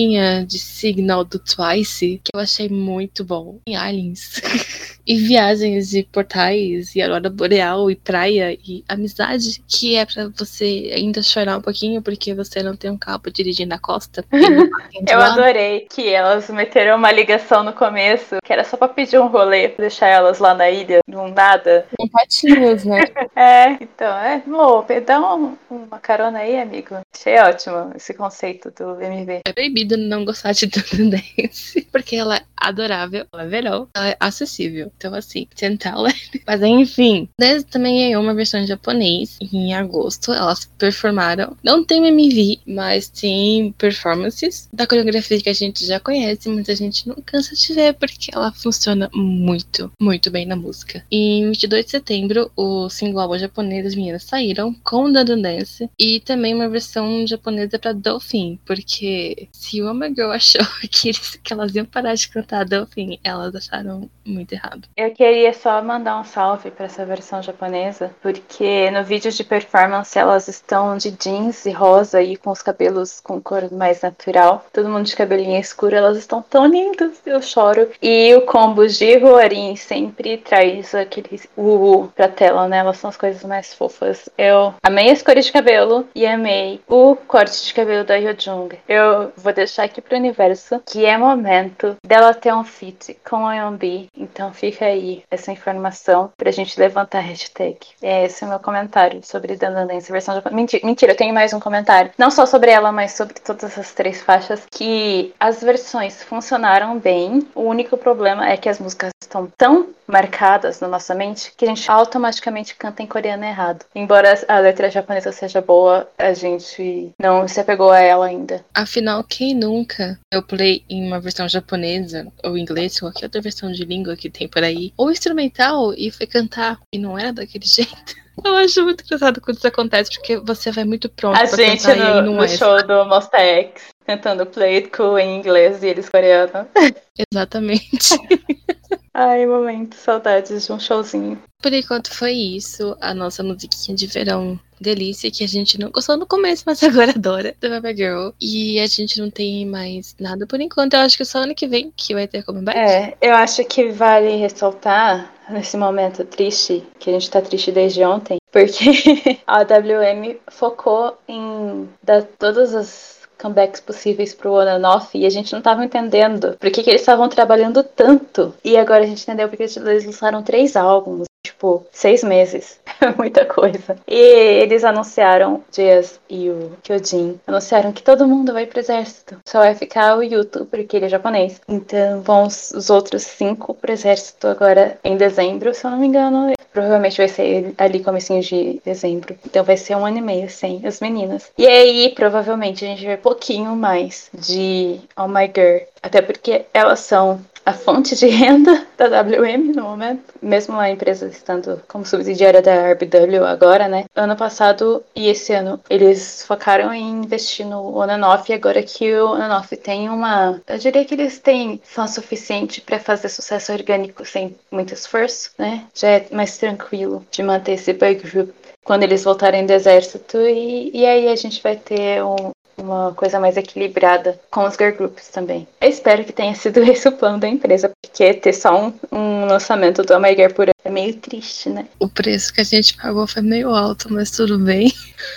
de signal do Twice que eu achei muito bom. Em Aliens. e viagens de portais, e aurora boreal, e praia, e amizade, que é pra você ainda chorar um pouquinho porque você não tem um carro dirigir na costa. e de Eu lado. adorei que elas meteram uma ligação no começo, que era só pra pedir um rolê, pra deixar elas lá na ilha, não nada. Com patinhos, né? É, então, é, Mo, dá um- uma carona aí, amigo. Achei ótimo esse conceito do MV. É proibido não gostar de Dance, porque ela é adorável, ela é verão, ela é acessível. Então, assim, tentar ela. Mas, enfim, Dance também é uma versão em japonês. Em agosto, elas performaram. Não tem MV, mas tem performances da coreografia que a gente já conhece, mas a gente não cansa de ver, porque ela funciona muito, muito bem na música. Em 22 de setembro, o single álbum japonês das meninas saíram com o Dandan Dance e também uma versão japonesa pra Dolphin, porque se uma girl achou que, eles- que elas iam parar de cantar Dolphin, elas acharam muito errado. Eu queria só mandar um salve pra essa versão japonesa, porque no vídeo de performance elas estão de jeans e rosa e com os cabelos com cor mais natural. Todo mundo de cabelinho escuro, elas estão tão lindas, eu choro. E o combo de Roarin sempre traz aquele uh pra tela, né? Elas são as coisas mais fofas. Eu amei as cores de cabelo e amei o corte de cabelo da Hyojung. Eu vou deixar aqui pro universo que é momento dela ter um feat com a Yombi. Então fica aí essa informação pra gente levantar a hashtag. É esse é o meu comentário sobre Dandandense versão japonesa. Mentira, mentira, eu tenho mais um comentário. Não só sobre ela, mas sobre todas as três faixas. Que as versões funcionaram bem. O único problema é que as músicas estão tão marcadas na nossa mente que a gente automaticamente canta em coreano errado. Embora a letra japonesa seja boa, a gente não se apegou a ela ainda. Afinal, quem nunca eu play em uma versão japonesa, ou inglês, ou qualquer outra versão de língua que tem por aí, ou instrumental, e foi cantar e não era daquele jeito? Eu acho muito engraçado quando isso acontece, porque você vai muito pronto A pra gente cantar aí no, no é. show do Monsta X cantando Play It Cool em inglês e eles coreano. Exatamente. Ai, momento, saudades de um showzinho. Por enquanto foi isso, a nossa musiquinha de verão delícia, que a gente não gostou no começo, mas agora adora, do Baba Girl. E a gente não tem mais nada por enquanto. Eu acho que só ano que vem que vai ter comeback. É, eu acho que vale ressaltar nesse momento triste, que a gente tá triste desde ontem, porque a WM focou em dar todas as comebacks possíveis pro On and Off e a gente não tava entendendo por que, que eles estavam trabalhando tanto. E agora a gente entendeu porque eles lançaram três álbuns, tipo, seis meses. É muita coisa. E eles anunciaram, Jazz e o Kyojin, anunciaram que todo mundo vai pro exército. Só vai ficar o Yuto, porque ele é japonês. Então vão os outros cinco pro exército agora em dezembro, se eu não me engano. Provavelmente vai ser ali comecinho de dezembro. Então vai ser um ano e meio sem as meninas. E aí, provavelmente, a gente um pouquinho mais de Oh My Girl. Até porque elas são a fonte de renda da WM no momento, mesmo a empresa estando como subsidiária da RBW agora, né? Ano passado e esse ano eles focaram em investir no On&Off e agora que o On&Off tem uma, eu diria que eles têm fã suficiente para fazer sucesso orgânico sem muito esforço, né? Já é mais tranquilo de manter esse boy group quando eles voltarem do exército e, e aí a gente vai ter um, uma coisa mais equilibrada com os girl groups também. Eu espero que tenha sido esse o plano da empresa, porque ter só um, um lançamento do Oh Girl por ano é meio triste, né? O preço que a gente pagou foi meio alto, mas tudo bem.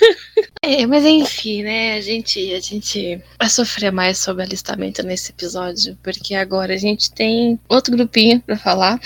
é, mas enfim, né? A gente, a gente vai sofrer mais sobre alistamento nesse episódio, porque agora a gente tem outro grupinho pra falar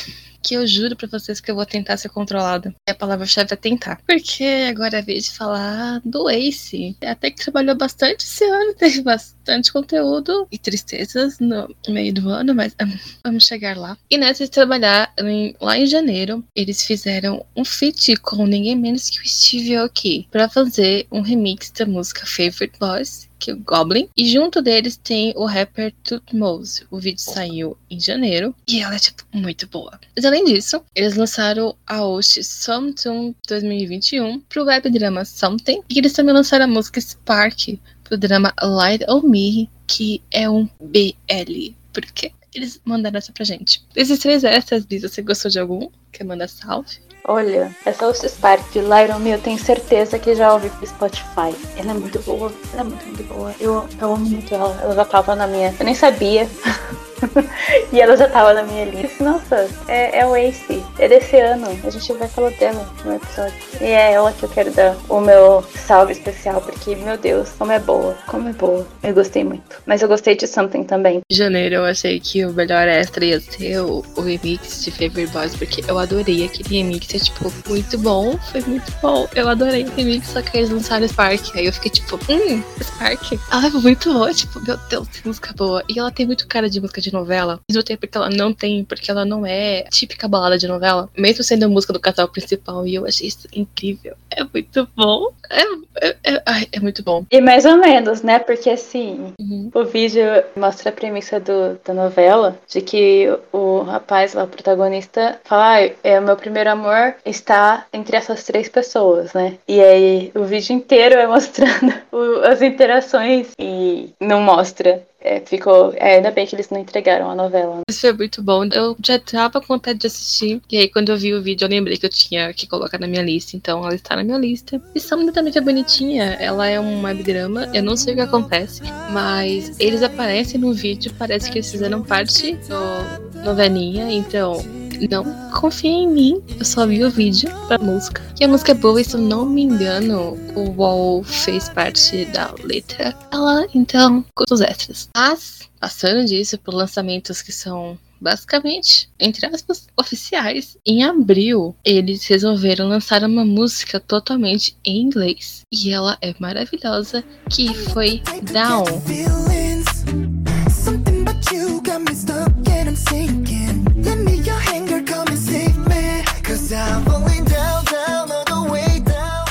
que eu juro pra vocês que eu vou tentar ser controlada. E a palavra-chave é tentar. Porque agora é vez de falar do Ace. Até que trabalhou bastante esse ano, teve bastante conteúdo e tristezas no meio do ano, mas vamos chegar lá. E nessa de trabalhar em- lá em janeiro, eles fizeram um feat com ninguém menos que o Steve Aoki pra fazer um remix da música Favorite Boys que é o Goblin. E junto deles tem o rapper Tutmose. O vídeo saiu em janeiro e ela é, tipo, muito boa. Mas além disso, eles lançaram a host Something 2021 pro web drama Something. E eles também lançaram a música Spark pro drama Light on Me, que é um BL. Por quê? Eles mandaram essa pra gente. Esses três extras, Bisa, você gostou de algum? Quer mandar salve? Olha, essa Ocean Spark Lyron Me, eu tenho certeza que já ouvi pro Spotify. Ela é muito boa, ela é muito, muito boa. Eu, eu amo muito ela. Ela já tava na minha. Eu nem sabia. e ela já tava na minha lista. Nossa, é, é o Ace. É desse ano. A gente vai falar dela no episódio. E é ela que eu quero dar o meu salve especial, porque, meu Deus, como é boa. Como é boa. Eu gostei muito. Mas eu gostei de Something também. Em janeiro eu achei que o melhor extra ia ser o, o remix de Favorite Boys, porque eu adorei aquele remix. É tipo, muito bom, foi muito bom. Eu adorei o remix, só que eles lançaram Spark. Aí eu fiquei tipo, hum, Spark. Ela é muito boa, tipo, meu Deus, que música boa. E ela tem muito cara de música de novela. Ao mesmo tempo que ela não tem, porque ela não é típica balada de novela, mesmo sendo a música do casal principal. E eu achei isso incrível. É muito bom. É, é, é, é muito bom. E mais ou menos, né? Porque assim, Uhum. O vídeo mostra a premissa do- da novela de que o rapaz lá, o protagonista, fala: ah, é, o meu primeiro amor está entre essas três pessoas, né? E aí o vídeo inteiro é mostrando o- as interações e não mostra. É, ficou. É, ainda bem que eles não entregaram a novela. né? Isso foi muito bom. Eu já tava com vontade de assistir. E aí, quando eu vi o vídeo, eu lembrei que eu tinha que colocar na minha lista. Então, ela está na minha lista. E Samantha também foi bonitinha. Ela é um webdrama. Eu não sei o que acontece. Mas eles aparecem no vídeo. Parece que eles fizeram parte do novelinha. Então, não confia em mim. Eu só vi o vídeo da música. E a música é boa. E se eu não me engano, o Wall fez parte da letra. Ela, então, os extras. Mas, passando disso por lançamentos que são basicamente, entre aspas, oficiais. Em abril, eles resolveram lançar uma música totalmente em inglês. E ela é maravilhosa, que foi Down.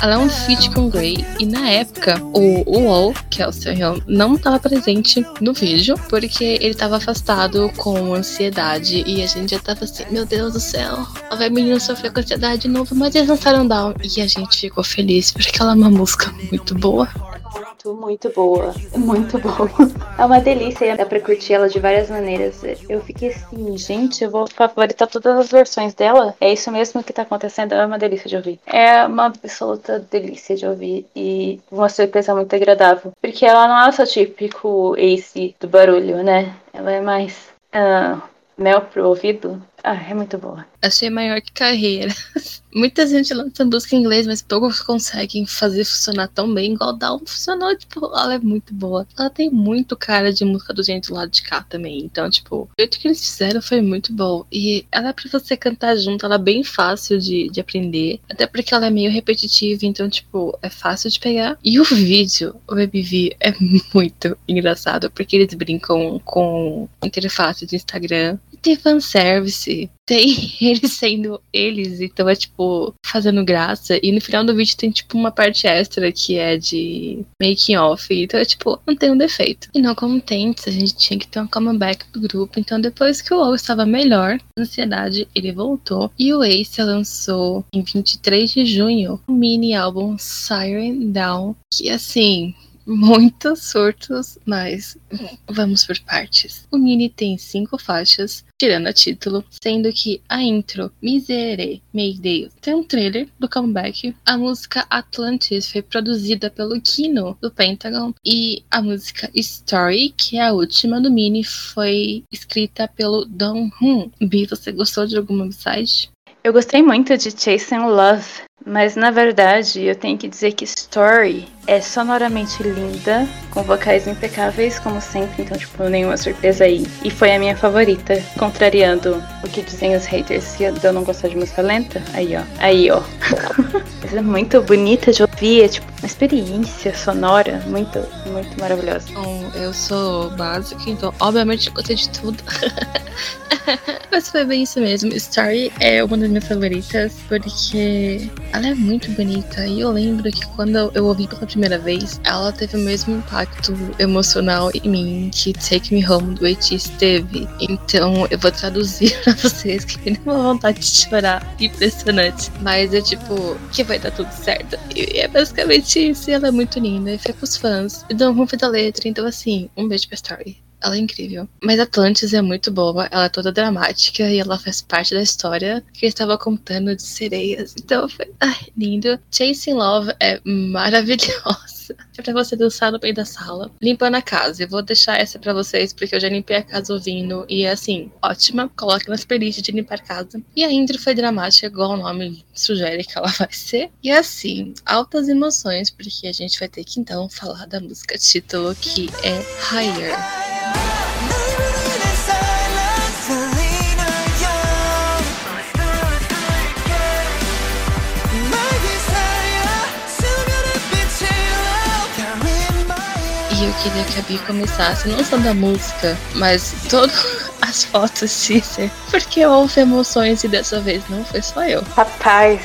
Ela é um feat com Grey e na época o UOL, que é o seu Hyun, não estava presente no vídeo porque ele estava afastado com ansiedade e a gente já tava assim, meu Deus do céu, vai menino sofrer com ansiedade de novo, mas eles lançaram Down e a gente ficou feliz porque ela é uma música muito boa. Muito, muito boa. Muito boa. É uma delícia. Dá pra curtir ela de várias maneiras. Eu fiquei assim, gente, eu vou favoritar todas as versões dela. É isso mesmo que tá acontecendo. É uma delícia de ouvir. É uma absoluta delícia de ouvir. E uma surpresa muito agradável. Porque ela não é o seu típico ace do barulho, né? Ela é mais ah, mel pro ouvido. Ah, é muito boa. Achei maior que carreira. Muita gente lança música em inglês, mas poucos conseguem fazer funcionar tão bem igual Down funcionou. Tipo, ela é muito boa. Ela tem muito cara de música do gente do lado de cá também. Então, tipo, o jeito que eles fizeram foi muito bom. E ela é pra você cantar junto, ela é bem fácil de, de aprender. Até porque ela é meio repetitiva, então, tipo, é fácil de pegar. E o vídeo, o BBV, é muito engraçado, porque eles brincam com interface de Instagram. Tem fanservice. Tem eles sendo eles, então é tipo, fazendo graça. E no final do vídeo tem tipo uma parte extra que é de making off. Então é tipo, não tem um defeito. E não contentes, a gente tinha que ter um comeback do grupo. Então depois que o WoW estava melhor, ansiedade, ele voltou. E o Ace lançou em 23 de junho o mini álbum Siren Down. Que assim, muitos surtos, mas vamos por partes. O mini tem cinco faixas, tirando a título, sendo que a intro Miserere Mayday tem um trailer do comeback. A música Atlantis foi produzida pelo Kino do Pentagon e a música Story, que é a última do mini, foi escrita pelo Don Hun. Bi, você gostou de alguma site? Eu gostei muito de Chasing Love, mas na verdade eu tenho que dizer que Story é sonoramente linda, com vocais impecáveis, como sempre, então, tipo, nenhuma surpresa aí. E foi a minha favorita, contrariando o que dizem os haters que eu não gostar de música lenta. Aí, ó. Aí, ó. Mas é muito bonita de ouvir, é tipo uma experiência sonora muito, muito maravilhosa. Bom, eu sou básica, então obviamente gostei de tudo. Mas foi bem isso mesmo. Story é uma das minhas favoritas porque ela é muito bonita. E eu lembro que quando eu ouvi pela primeira vez, ela teve o mesmo impacto emocional em mim que Take Me Home do ATEEZ teve. Então eu vou traduzir pra vocês que tem uma vontade de chorar impressionante. Mas é tipo, que vai dar tudo certo. E é basicamente isso. E ela é muito linda. E foi com os fãs. E dão um da letra. Então, assim, um beijo pra Story. Ela é incrível. Mas Atlantis é muito boa, ela é toda dramática e ela faz parte da história que eu estava contando de sereias. Então foi ai, lindo. Chasing Love é maravilhosa. É pra você dançar no meio da sala, limpando a casa. Eu vou deixar essa pra vocês porque eu já limpei a casa ouvindo e é assim, ótima. Coloque nas playlists de limpar a casa. E a intro foi dramática, igual o nome sugere que ela vai ser. E assim, altas emoções, porque a gente vai ter que então falar da música título que é Higher. E eu queria que a Bi começasse não só da música, mas todas as fotos teaser. Porque houve emoções e dessa vez não foi só eu. Rapaz,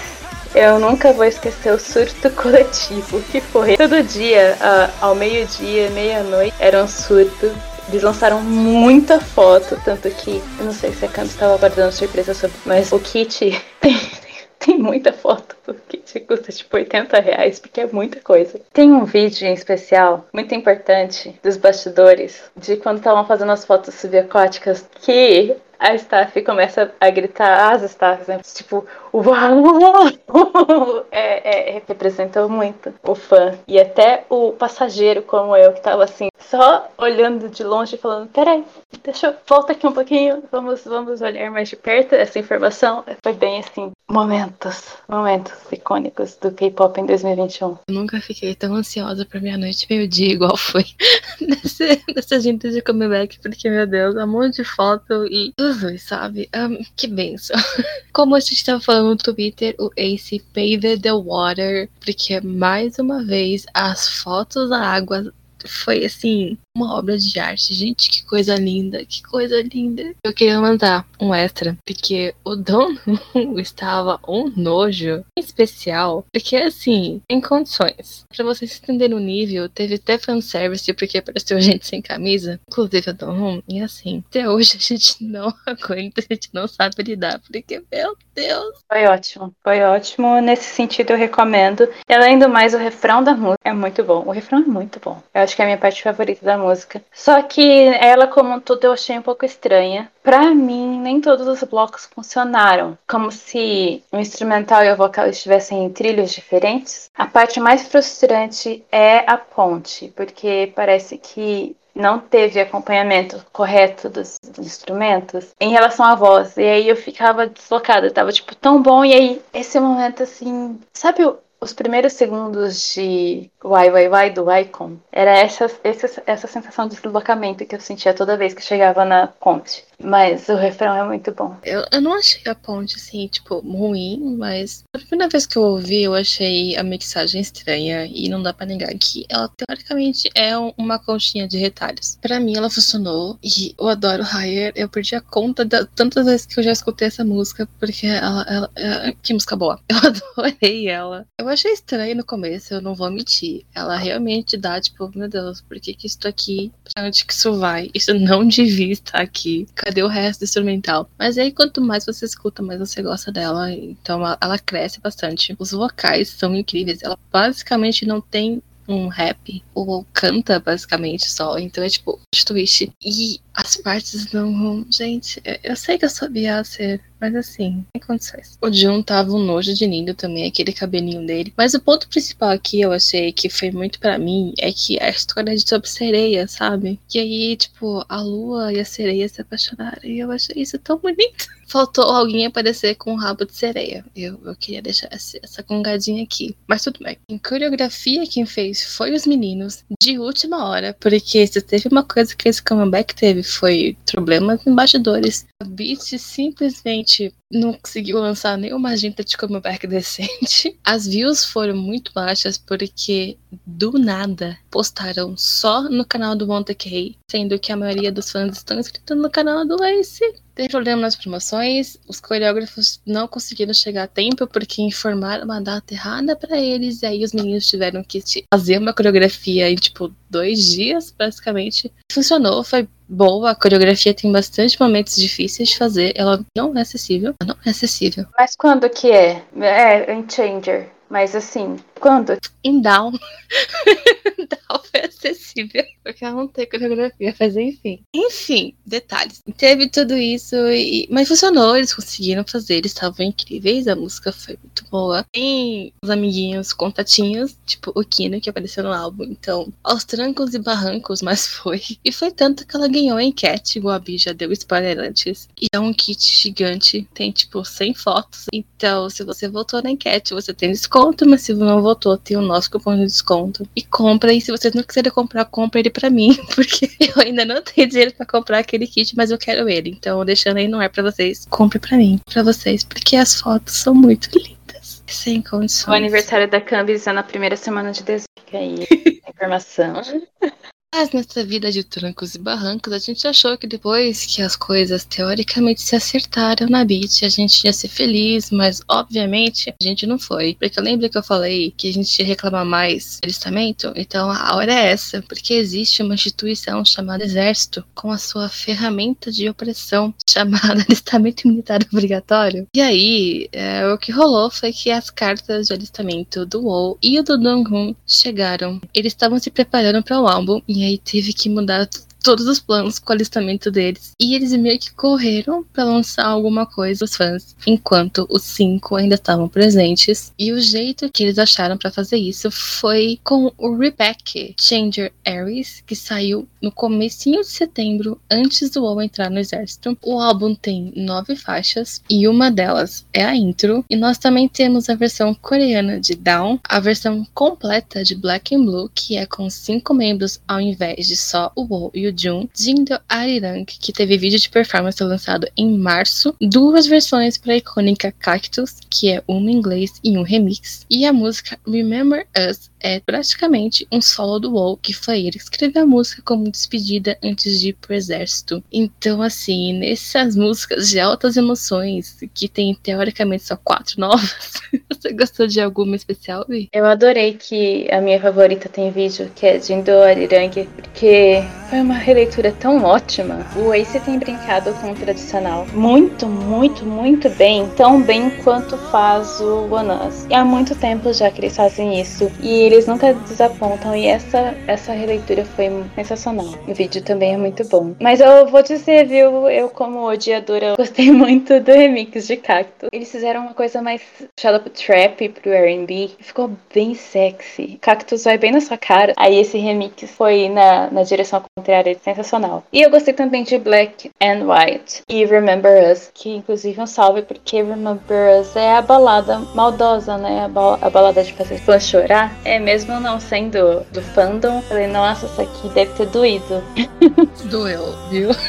eu nunca vou esquecer o surto coletivo que foi. Todo dia, ah, ao meio-dia, meia-noite, era um surto. Eles lançaram muita foto, tanto que eu não sei se a Cam estava guardando surpresa sobre, mas o kit tem, muita foto. O kit custa tipo 80 reais, porque é muita coisa. Tem um vídeo em especial, muito importante, dos bastidores, de quando estavam fazendo as fotos subaquáticas, que a staff começa a gritar, as staffs, né? Tipo, uau! É, é, representou muito o fã. E até o passageiro, como eu, que tava assim, só olhando de longe, falando: peraí, deixa eu. Volta aqui um pouquinho, vamos, vamos olhar mais de perto essa informação. Foi bem assim, momentos, momentos icônicos do K-pop em 2021. Eu nunca fiquei tão ansiosa pra meia-noite meio-dia igual foi nesse, nessa gente de comeback, porque, meu Deus, um monte de foto e tudo, sabe? Ahn, que benção. Como a gente tava falando no Twitter, o Ace paved the water, porque mais uma vez as fotos da água foi assim, uma obra de arte. Gente, que coisa linda, que coisa linda. Eu queria mandar um extra, porque o dono estava um nojo em especial, porque assim, em condições. Pra vocês entenderem o nível, teve até fanservice, porque apareceu gente sem camisa, inclusive a Don e assim, até hoje a gente não aguenta, a gente não sabe lidar, porque, meu Deus. Foi ótimo, foi ótimo. Nesse sentido, eu recomendo. E além do mais, o refrão da música é muito bom. O refrão é muito bom. Eu acho que é a minha parte favorita da música. Só que ela, como um todo, eu achei um pouco estranha. Pra mim, nem todos os blocos funcionaram. Como se o instrumental e o vocal estivessem em trilhos diferentes. A parte mais frustrante é a ponte, porque parece que não teve acompanhamento correto dos, instrumentos em relação à voz. E aí eu ficava deslocada, tava tipo tão bom. E aí, esse momento assim, sabe os primeiros segundos de Why Why Why do Icon? Era essa, essa, essa sensação de deslocamento que eu sentia toda vez que chegava na ponte. Mas o refrão é muito bom. Eu, eu não achei a ponte, assim, tipo, ruim, mas a primeira vez que eu ouvi, eu achei a mixagem estranha e não dá pra negar que ela, teoricamente, é um- uma conchinha de retalhos. Pra mim, ela funcionou e eu adoro Higher. Eu perdi a conta da tantas vezes que eu já escutei essa música, porque ela, ela, ela- que música boa. Eu adorei ela. Eu achei estranho no começo, eu não vou mentir. Ela realmente dá, tipo, meu Deus, por que que isso aqui? Pra onde que isso vai? Isso não devia estar aqui. Cadê o resto instrumental? Mas aí, quanto mais você escuta, mais você gosta dela. Então, ela- ela cresce bastante. Os vocais são incríveis. Ela basicamente não tem um rap, ou canta basicamente só. Então é tipo, twist. E as partes não. Gente, eu sei que eu sabia ser, mas assim, tem condições. O Jun tava um nojo de lindo também, aquele cabelinho dele. Mas o ponto principal aqui, eu achei que foi muito pra mim, é que a história é de sobre sereia, sabe? E aí, tipo, a lua e a sereia se apaixonaram. E eu achei isso tão bonito. Faltou alguém aparecer com um rabo de sereia. Eu, eu queria deixar essa, essa congadinha aqui. Mas tudo bem. Em coreografia, quem fez foi os meninos, de última hora. Porque se teve uma coisa que esse comeback teve, foi problemas em bastidores. A Beat simplesmente não conseguiu lançar nenhuma agenda de comeback decente. As views foram muito baixas porque do nada postaram só no canal do Monte K, sendo que a maioria dos fãs estão inscritos no canal do Ace. Tem problema nas promoções, os coreógrafos não conseguiram chegar a tempo porque informaram uma data errada pra eles, e aí os meninos tiveram que fazer uma coreografia em tipo dois dias, basicamente. Funcionou, foi boa, a coreografia tem bastante momentos difíceis de fazer, ela não é acessível, ela não é acessível. Mas quando que é? É, em Changer. Mas assim, quando? Em Down, Down foi acessível, porque ela não tem coreografia, mas enfim. Enfim, detalhes. Teve tudo isso, e... mas funcionou, eles conseguiram fazer, eles estavam incríveis, a música foi muito boa. Tem os amiguinhos, contatinhos, tipo o Kino, que apareceu no álbum, então, aos trancos e barrancos, mas foi. E foi tanto que ela ganhou a enquete, igual a Bi já deu spoiler antes. E é um kit gigante, tem tipo 100 fotos, então se você votou na enquete, você tem desconto, mas se não votou, tem o nosso cupom de desconto. E compra, e se vocês não quiserem comprar, compra ele pra mim, porque eu ainda não tenho dinheiro pra comprar aquele kit, mas eu quero ele. Então, deixando aí no ar pra vocês, compre pra mim, pra vocês, porque as fotos são muito lindas. Sem condições. O aniversário da Cambis é na primeira semana de dezembro. Fica aí informação. Mas nessa vida de trancos e barrancos, a gente achou que depois que as coisas teoricamente se acertaram na beat, a gente ia ser feliz, mas obviamente a gente não foi. Porque lembra que eu falei que a gente ia reclamar mais do listamento? Então a hora é essa, porque existe uma instituição chamada Exército, com a sua ferramenta de opressão, chamada listamento militar obrigatório. E aí, é, o que rolou foi que as cartas de alistamento do WoW e do Donghoon chegaram. Eles estavam se preparando para o álbum e aí teve que mudar todos os planos com o alistamento deles. E eles meio que correram para lançar alguma coisa os fãs, enquanto os cinco ainda estavam presentes. E o jeito que eles acharam para fazer isso foi com o Repack Changer Ares, que saiu no comecinho de setembro, antes do WoW entrar no exército. O álbum tem nove faixas e uma delas é a intro. E nós também temos a versão coreana de Down, a versão completa de Black and Blue, que é com cinco membros ao invés de só o WoW e o Jun, Jindo Arirang, que teve vídeo de performance lançado em março, duas versões para a icônica Cactus, que é uma em inglês e um remix, e a música Remember Us é praticamente um solo do WoW, que foi ele que escreveu a música como despedida antes de ir pro exército. Então, assim, nessas músicas de altas emoções, que tem teoricamente só quatro novas, você gostou de alguma especial, Vi? Eu adorei que a minha favorita tem vídeo, que é de Indorang, porque foi uma releitura tão ótima. O Ace tem brincado com o tradicional muito, muito, muito bem, tão bem quanto faz o One. E há muito tempo já que eles fazem isso, e eles nunca desapontam, e essa, essa releitura foi sensacional. O vídeo também é muito bom. Mas eu vou dizer, viu, eu como odiadora, gostei muito do remix de Cacto. Eles fizeram uma coisa mais puxada pro trap, pro R&B, ficou bem sexy. Cactus vai bem na sua cara. Aí esse remix foi na, na direção contrária, sensacional. E eu gostei também de Black and White e Remember Us, que inclusive um salve porque Remember Us é a balada maldosa, né? A balada de fazer fã chorar. É mesmo não sendo do fandom. Falei, nossa, isso aqui deve ter doído. Doeu, viu?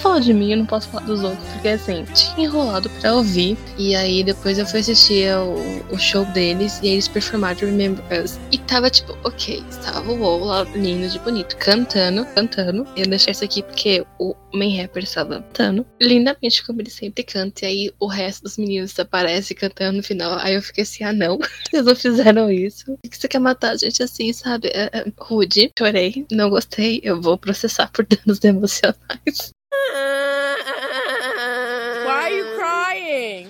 falar de mim, eu não posso falar dos outros, porque assim, tinha enrolado pra ouvir, e aí depois eu fui assistir o, o show deles, e eles performaram Remember Us. E tava tipo, ok, estava o WoW lá, lindo de bonito, cantando, cantando. Eu deixei isso aqui porque o main rapper estava cantando lindamente, como ele sempre canta, e aí o resto dos meninos aparece cantando no final. Aí eu fiquei assim, ah não, vocês não fizeram isso. Por que você quer matar a gente assim, sabe? É, é, rude, chorei, não gostei, eu vou processar por danos emocionais. Why are you crying?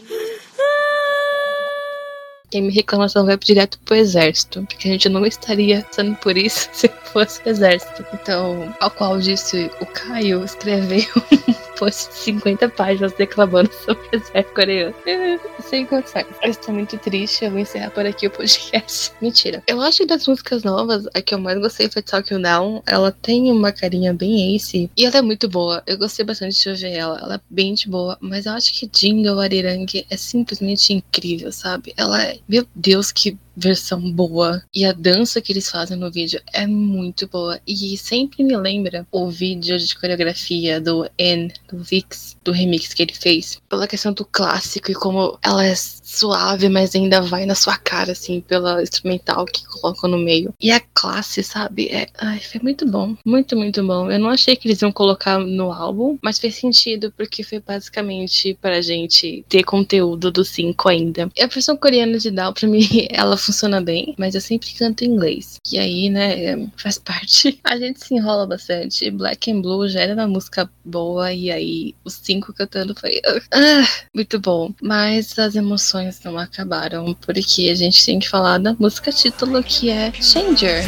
Quem me reclamação vai direto pro exército, porque a gente não estaria passando por isso se fosse exército. Então, ao qual disse o Caio, escreveu um post de 50 páginas declamando sobre o exército coreano. Sem condições. Eu estou muito triste, eu vou encerrar por aqui o podcast. Mentira. Eu acho que das músicas novas, a que eu mais gostei foi Talking Down. Ela tem uma carinha bem ace, e ela é muito boa. Eu gostei bastante de ouvir ela. Ela é bem de boa, mas eu acho que Jingle Arirang é simplesmente incrível, sabe? Ela é meu Deus, que versão boa. E a dança que eles fazem no vídeo é muito boa. E sempre me lembra o vídeo de coreografia do N, do Vix, do remix que ele fez. Pela questão do clássico e como ela é suave, mas ainda vai na sua cara, assim, pela instrumental que colocam no meio. E a classe, sabe? É, ai, foi muito bom. Muito, muito bom. Eu não achei que eles iam colocar no álbum, mas fez sentido porque foi basicamente pra gente ter conteúdo do 5 ainda. E a versão coreana de Down, pra mim, ela funciona bem, mas eu sempre canto em inglês. E aí, né, faz parte. A gente se enrola bastante. Black and Blue já era uma música boa, e aí os cinco cantando foi. Ah, muito bom. Mas as emoções não acabaram, porque a gente tem que falar da música título que é Changer.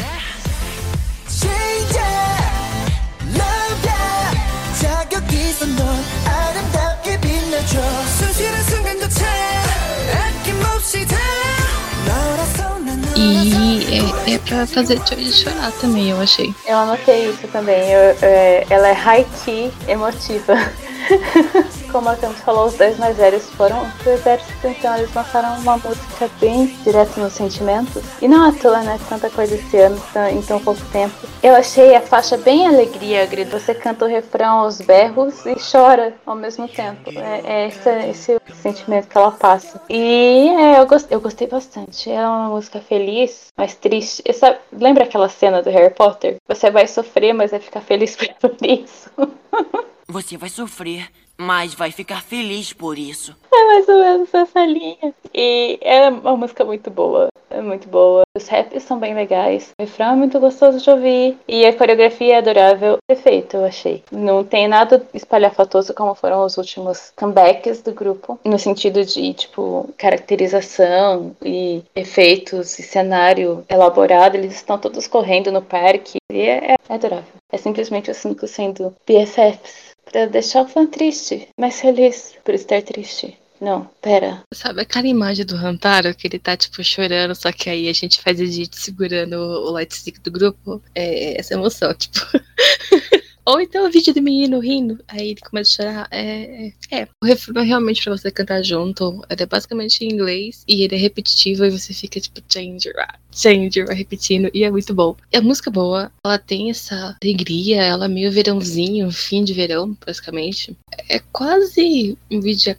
E é, é pra fazer Joey chorar também, eu achei. Eu anotei isso também. eu- é, ela é high-key emotiva. Como a Campos falou, os dois mais velhos foram pro exército, então eles lançaram uma música bem direto nos sentimentos. E não à toa, né? Tanta coisa esse ano, tão- em tão pouco tempo. Eu achei a faixa bem alegria, Grid. Você canta o refrão aos berros e chora ao mesmo tempo. É, é esse, esse o sentimento que ela passa. E é, eu, gostei, eu gostei bastante. É uma música feliz, mas triste. E sabe- lembra aquela cena do Harry Potter? Você vai sofrer, mas vai ficar feliz por isso. Você vai sofrer, mas vai ficar feliz por isso. É mais ou menos essa linha. E é uma música muito boa. É muito boa. Os raps são bem legais. O refrão é muito gostoso de ouvir. E a coreografia é adorável. Perfeito, eu achei. Não tem nada espalhafatoso como foram os últimos comebacks do grupo. No sentido de, tipo, caracterização e efeitos e cenário elaborado. Eles estão todos correndo no parque. E é, é adorável. É simplesmente os cinco sendo BFFs. Pra deixar o fã triste, mas feliz por estar triste. Não, pera. Sabe aquela imagem do Hantaro que ele tá, tipo, chorando, só que aí a gente faz edit segurando o light stick do grupo? É essa emoção, tipo. Ou então o vídeo do menino rindo, aí ele começa a chorar. É, é, é. o refrão é realmente pra você cantar junto. Ele é basicamente em inglês e ele é repetitivo e você fica tipo, changer, changer, vai repetindo. E é muito bom. E a música é boa, ela tem essa alegria, ela é meio verãozinho, fim de verão, basicamente. É quase um vídeo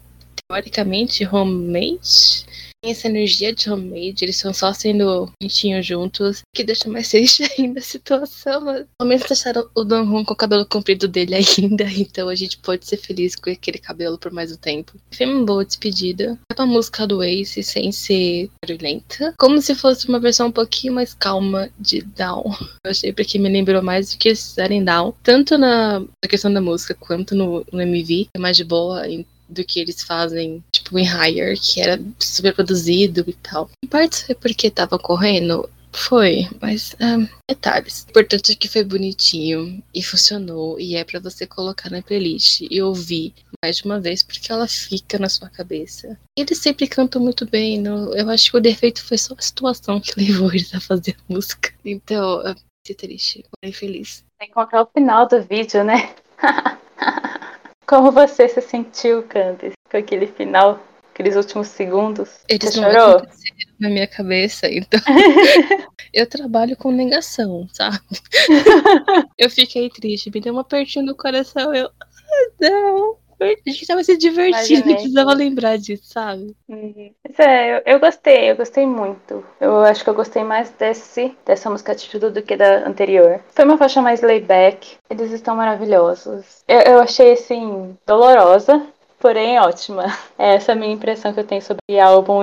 teoricamente homemade. Essa energia de homemade, eles estão só sendo bonitinhos juntos, que deixa mais triste ainda a situação. Mas ao menos deixaram o Don Hong com o cabelo comprido dele ainda, então a gente pode ser feliz com aquele cabelo por mais um tempo. Foi uma boa despedida. É uma música do Ace sem ser barulhenta, como se fosse uma versão um pouquinho mais calma de Down. Eu achei porque me lembrou mais do que eles fizeram Down, tanto na, questão da música quanto no, no MV, é mais de boa. em do que eles fazem, tipo, em Higher, que era super produzido e tal. Em parte foi porque tava correndo, foi, mas ah, detalhes. O importante é que foi bonitinho e funcionou, e é pra você colocar na playlist e ouvir mais de uma vez, porque ela fica na sua cabeça. Eles sempre cantam muito bem, no, eu acho que o defeito foi só a situação que levou eles a fazer a música. Então, fiquei triste, porém feliz. Tem que colocar o final do vídeo, né? Como você se sentiu, Candice, com aquele final, aqueles últimos segundos? Eles você não chorou? aconteceram na minha cabeça, então eu trabalho com negação, sabe? eu fiquei triste, me deu um apertinho no coração, eu, ai não. A gente tava se divertindo, Imaginei. precisava lembrar disso, sabe? Uhum. Mas é, eu, eu gostei, eu gostei muito. Eu acho que eu gostei mais desse, dessa música título do que da anterior. Foi uma faixa mais layback. Eles estão maravilhosos. Eu, eu achei, assim, dolorosa, porém ótima. É essa a minha impressão que eu tenho sobre o álbum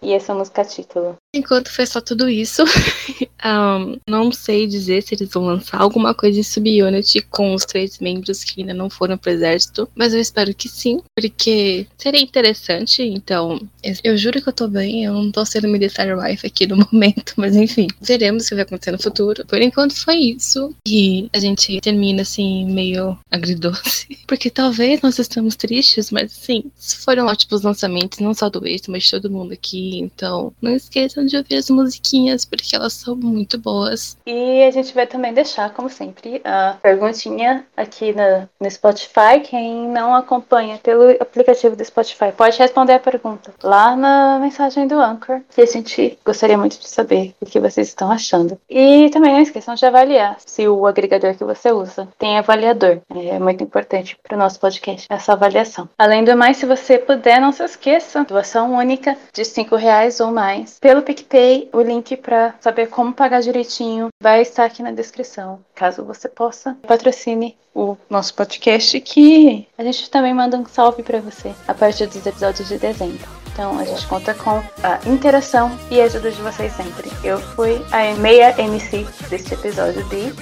e essa música título. Enquanto foi só tudo isso, um, não sei dizer se eles vão lançar alguma coisa em Subunity com os três membros que ainda não foram pro exército, mas eu espero que sim, porque seria interessante. Então, eu, juro que eu tô bem, eu não tô sendo Military Wife aqui no momento, mas enfim, veremos o que vai acontecer no futuro. Por enquanto foi isso, e a gente termina assim, meio agridoce, porque talvez nós estamos tristes, mas sim, foram ótimos lançamentos, não só do Waste, mas de todo mundo aqui, então não esqueçam de ouvir as musiquinhas, porque elas são muito boas. E a gente vai também deixar, como sempre, a perguntinha aqui na, no Spotify. Quem não acompanha pelo aplicativo do Spotify pode responder a pergunta lá na mensagem do Anchor, que a gente gostaria muito de saber o que vocês estão achando. E também não esqueçam de avaliar se o agregador que você usa tem avaliador. É muito importante para o nosso podcast essa avaliação. Além do mais, se você puder, não se esqueça, doação única de 5 reais ou mais pelo PicPay. O link para saber como pagar direitinho vai estar aqui na descrição. Caso você possa, patrocine o nosso podcast, que a gente também manda um salve para você a partir dos episódios de dezembro. Então a gente conta com a interação e a ajuda de vocês sempre. Eu fui a meia MC deste episódio de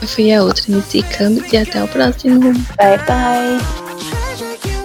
Eu fui a outra MC Camis e até o próximo. Bye Bye!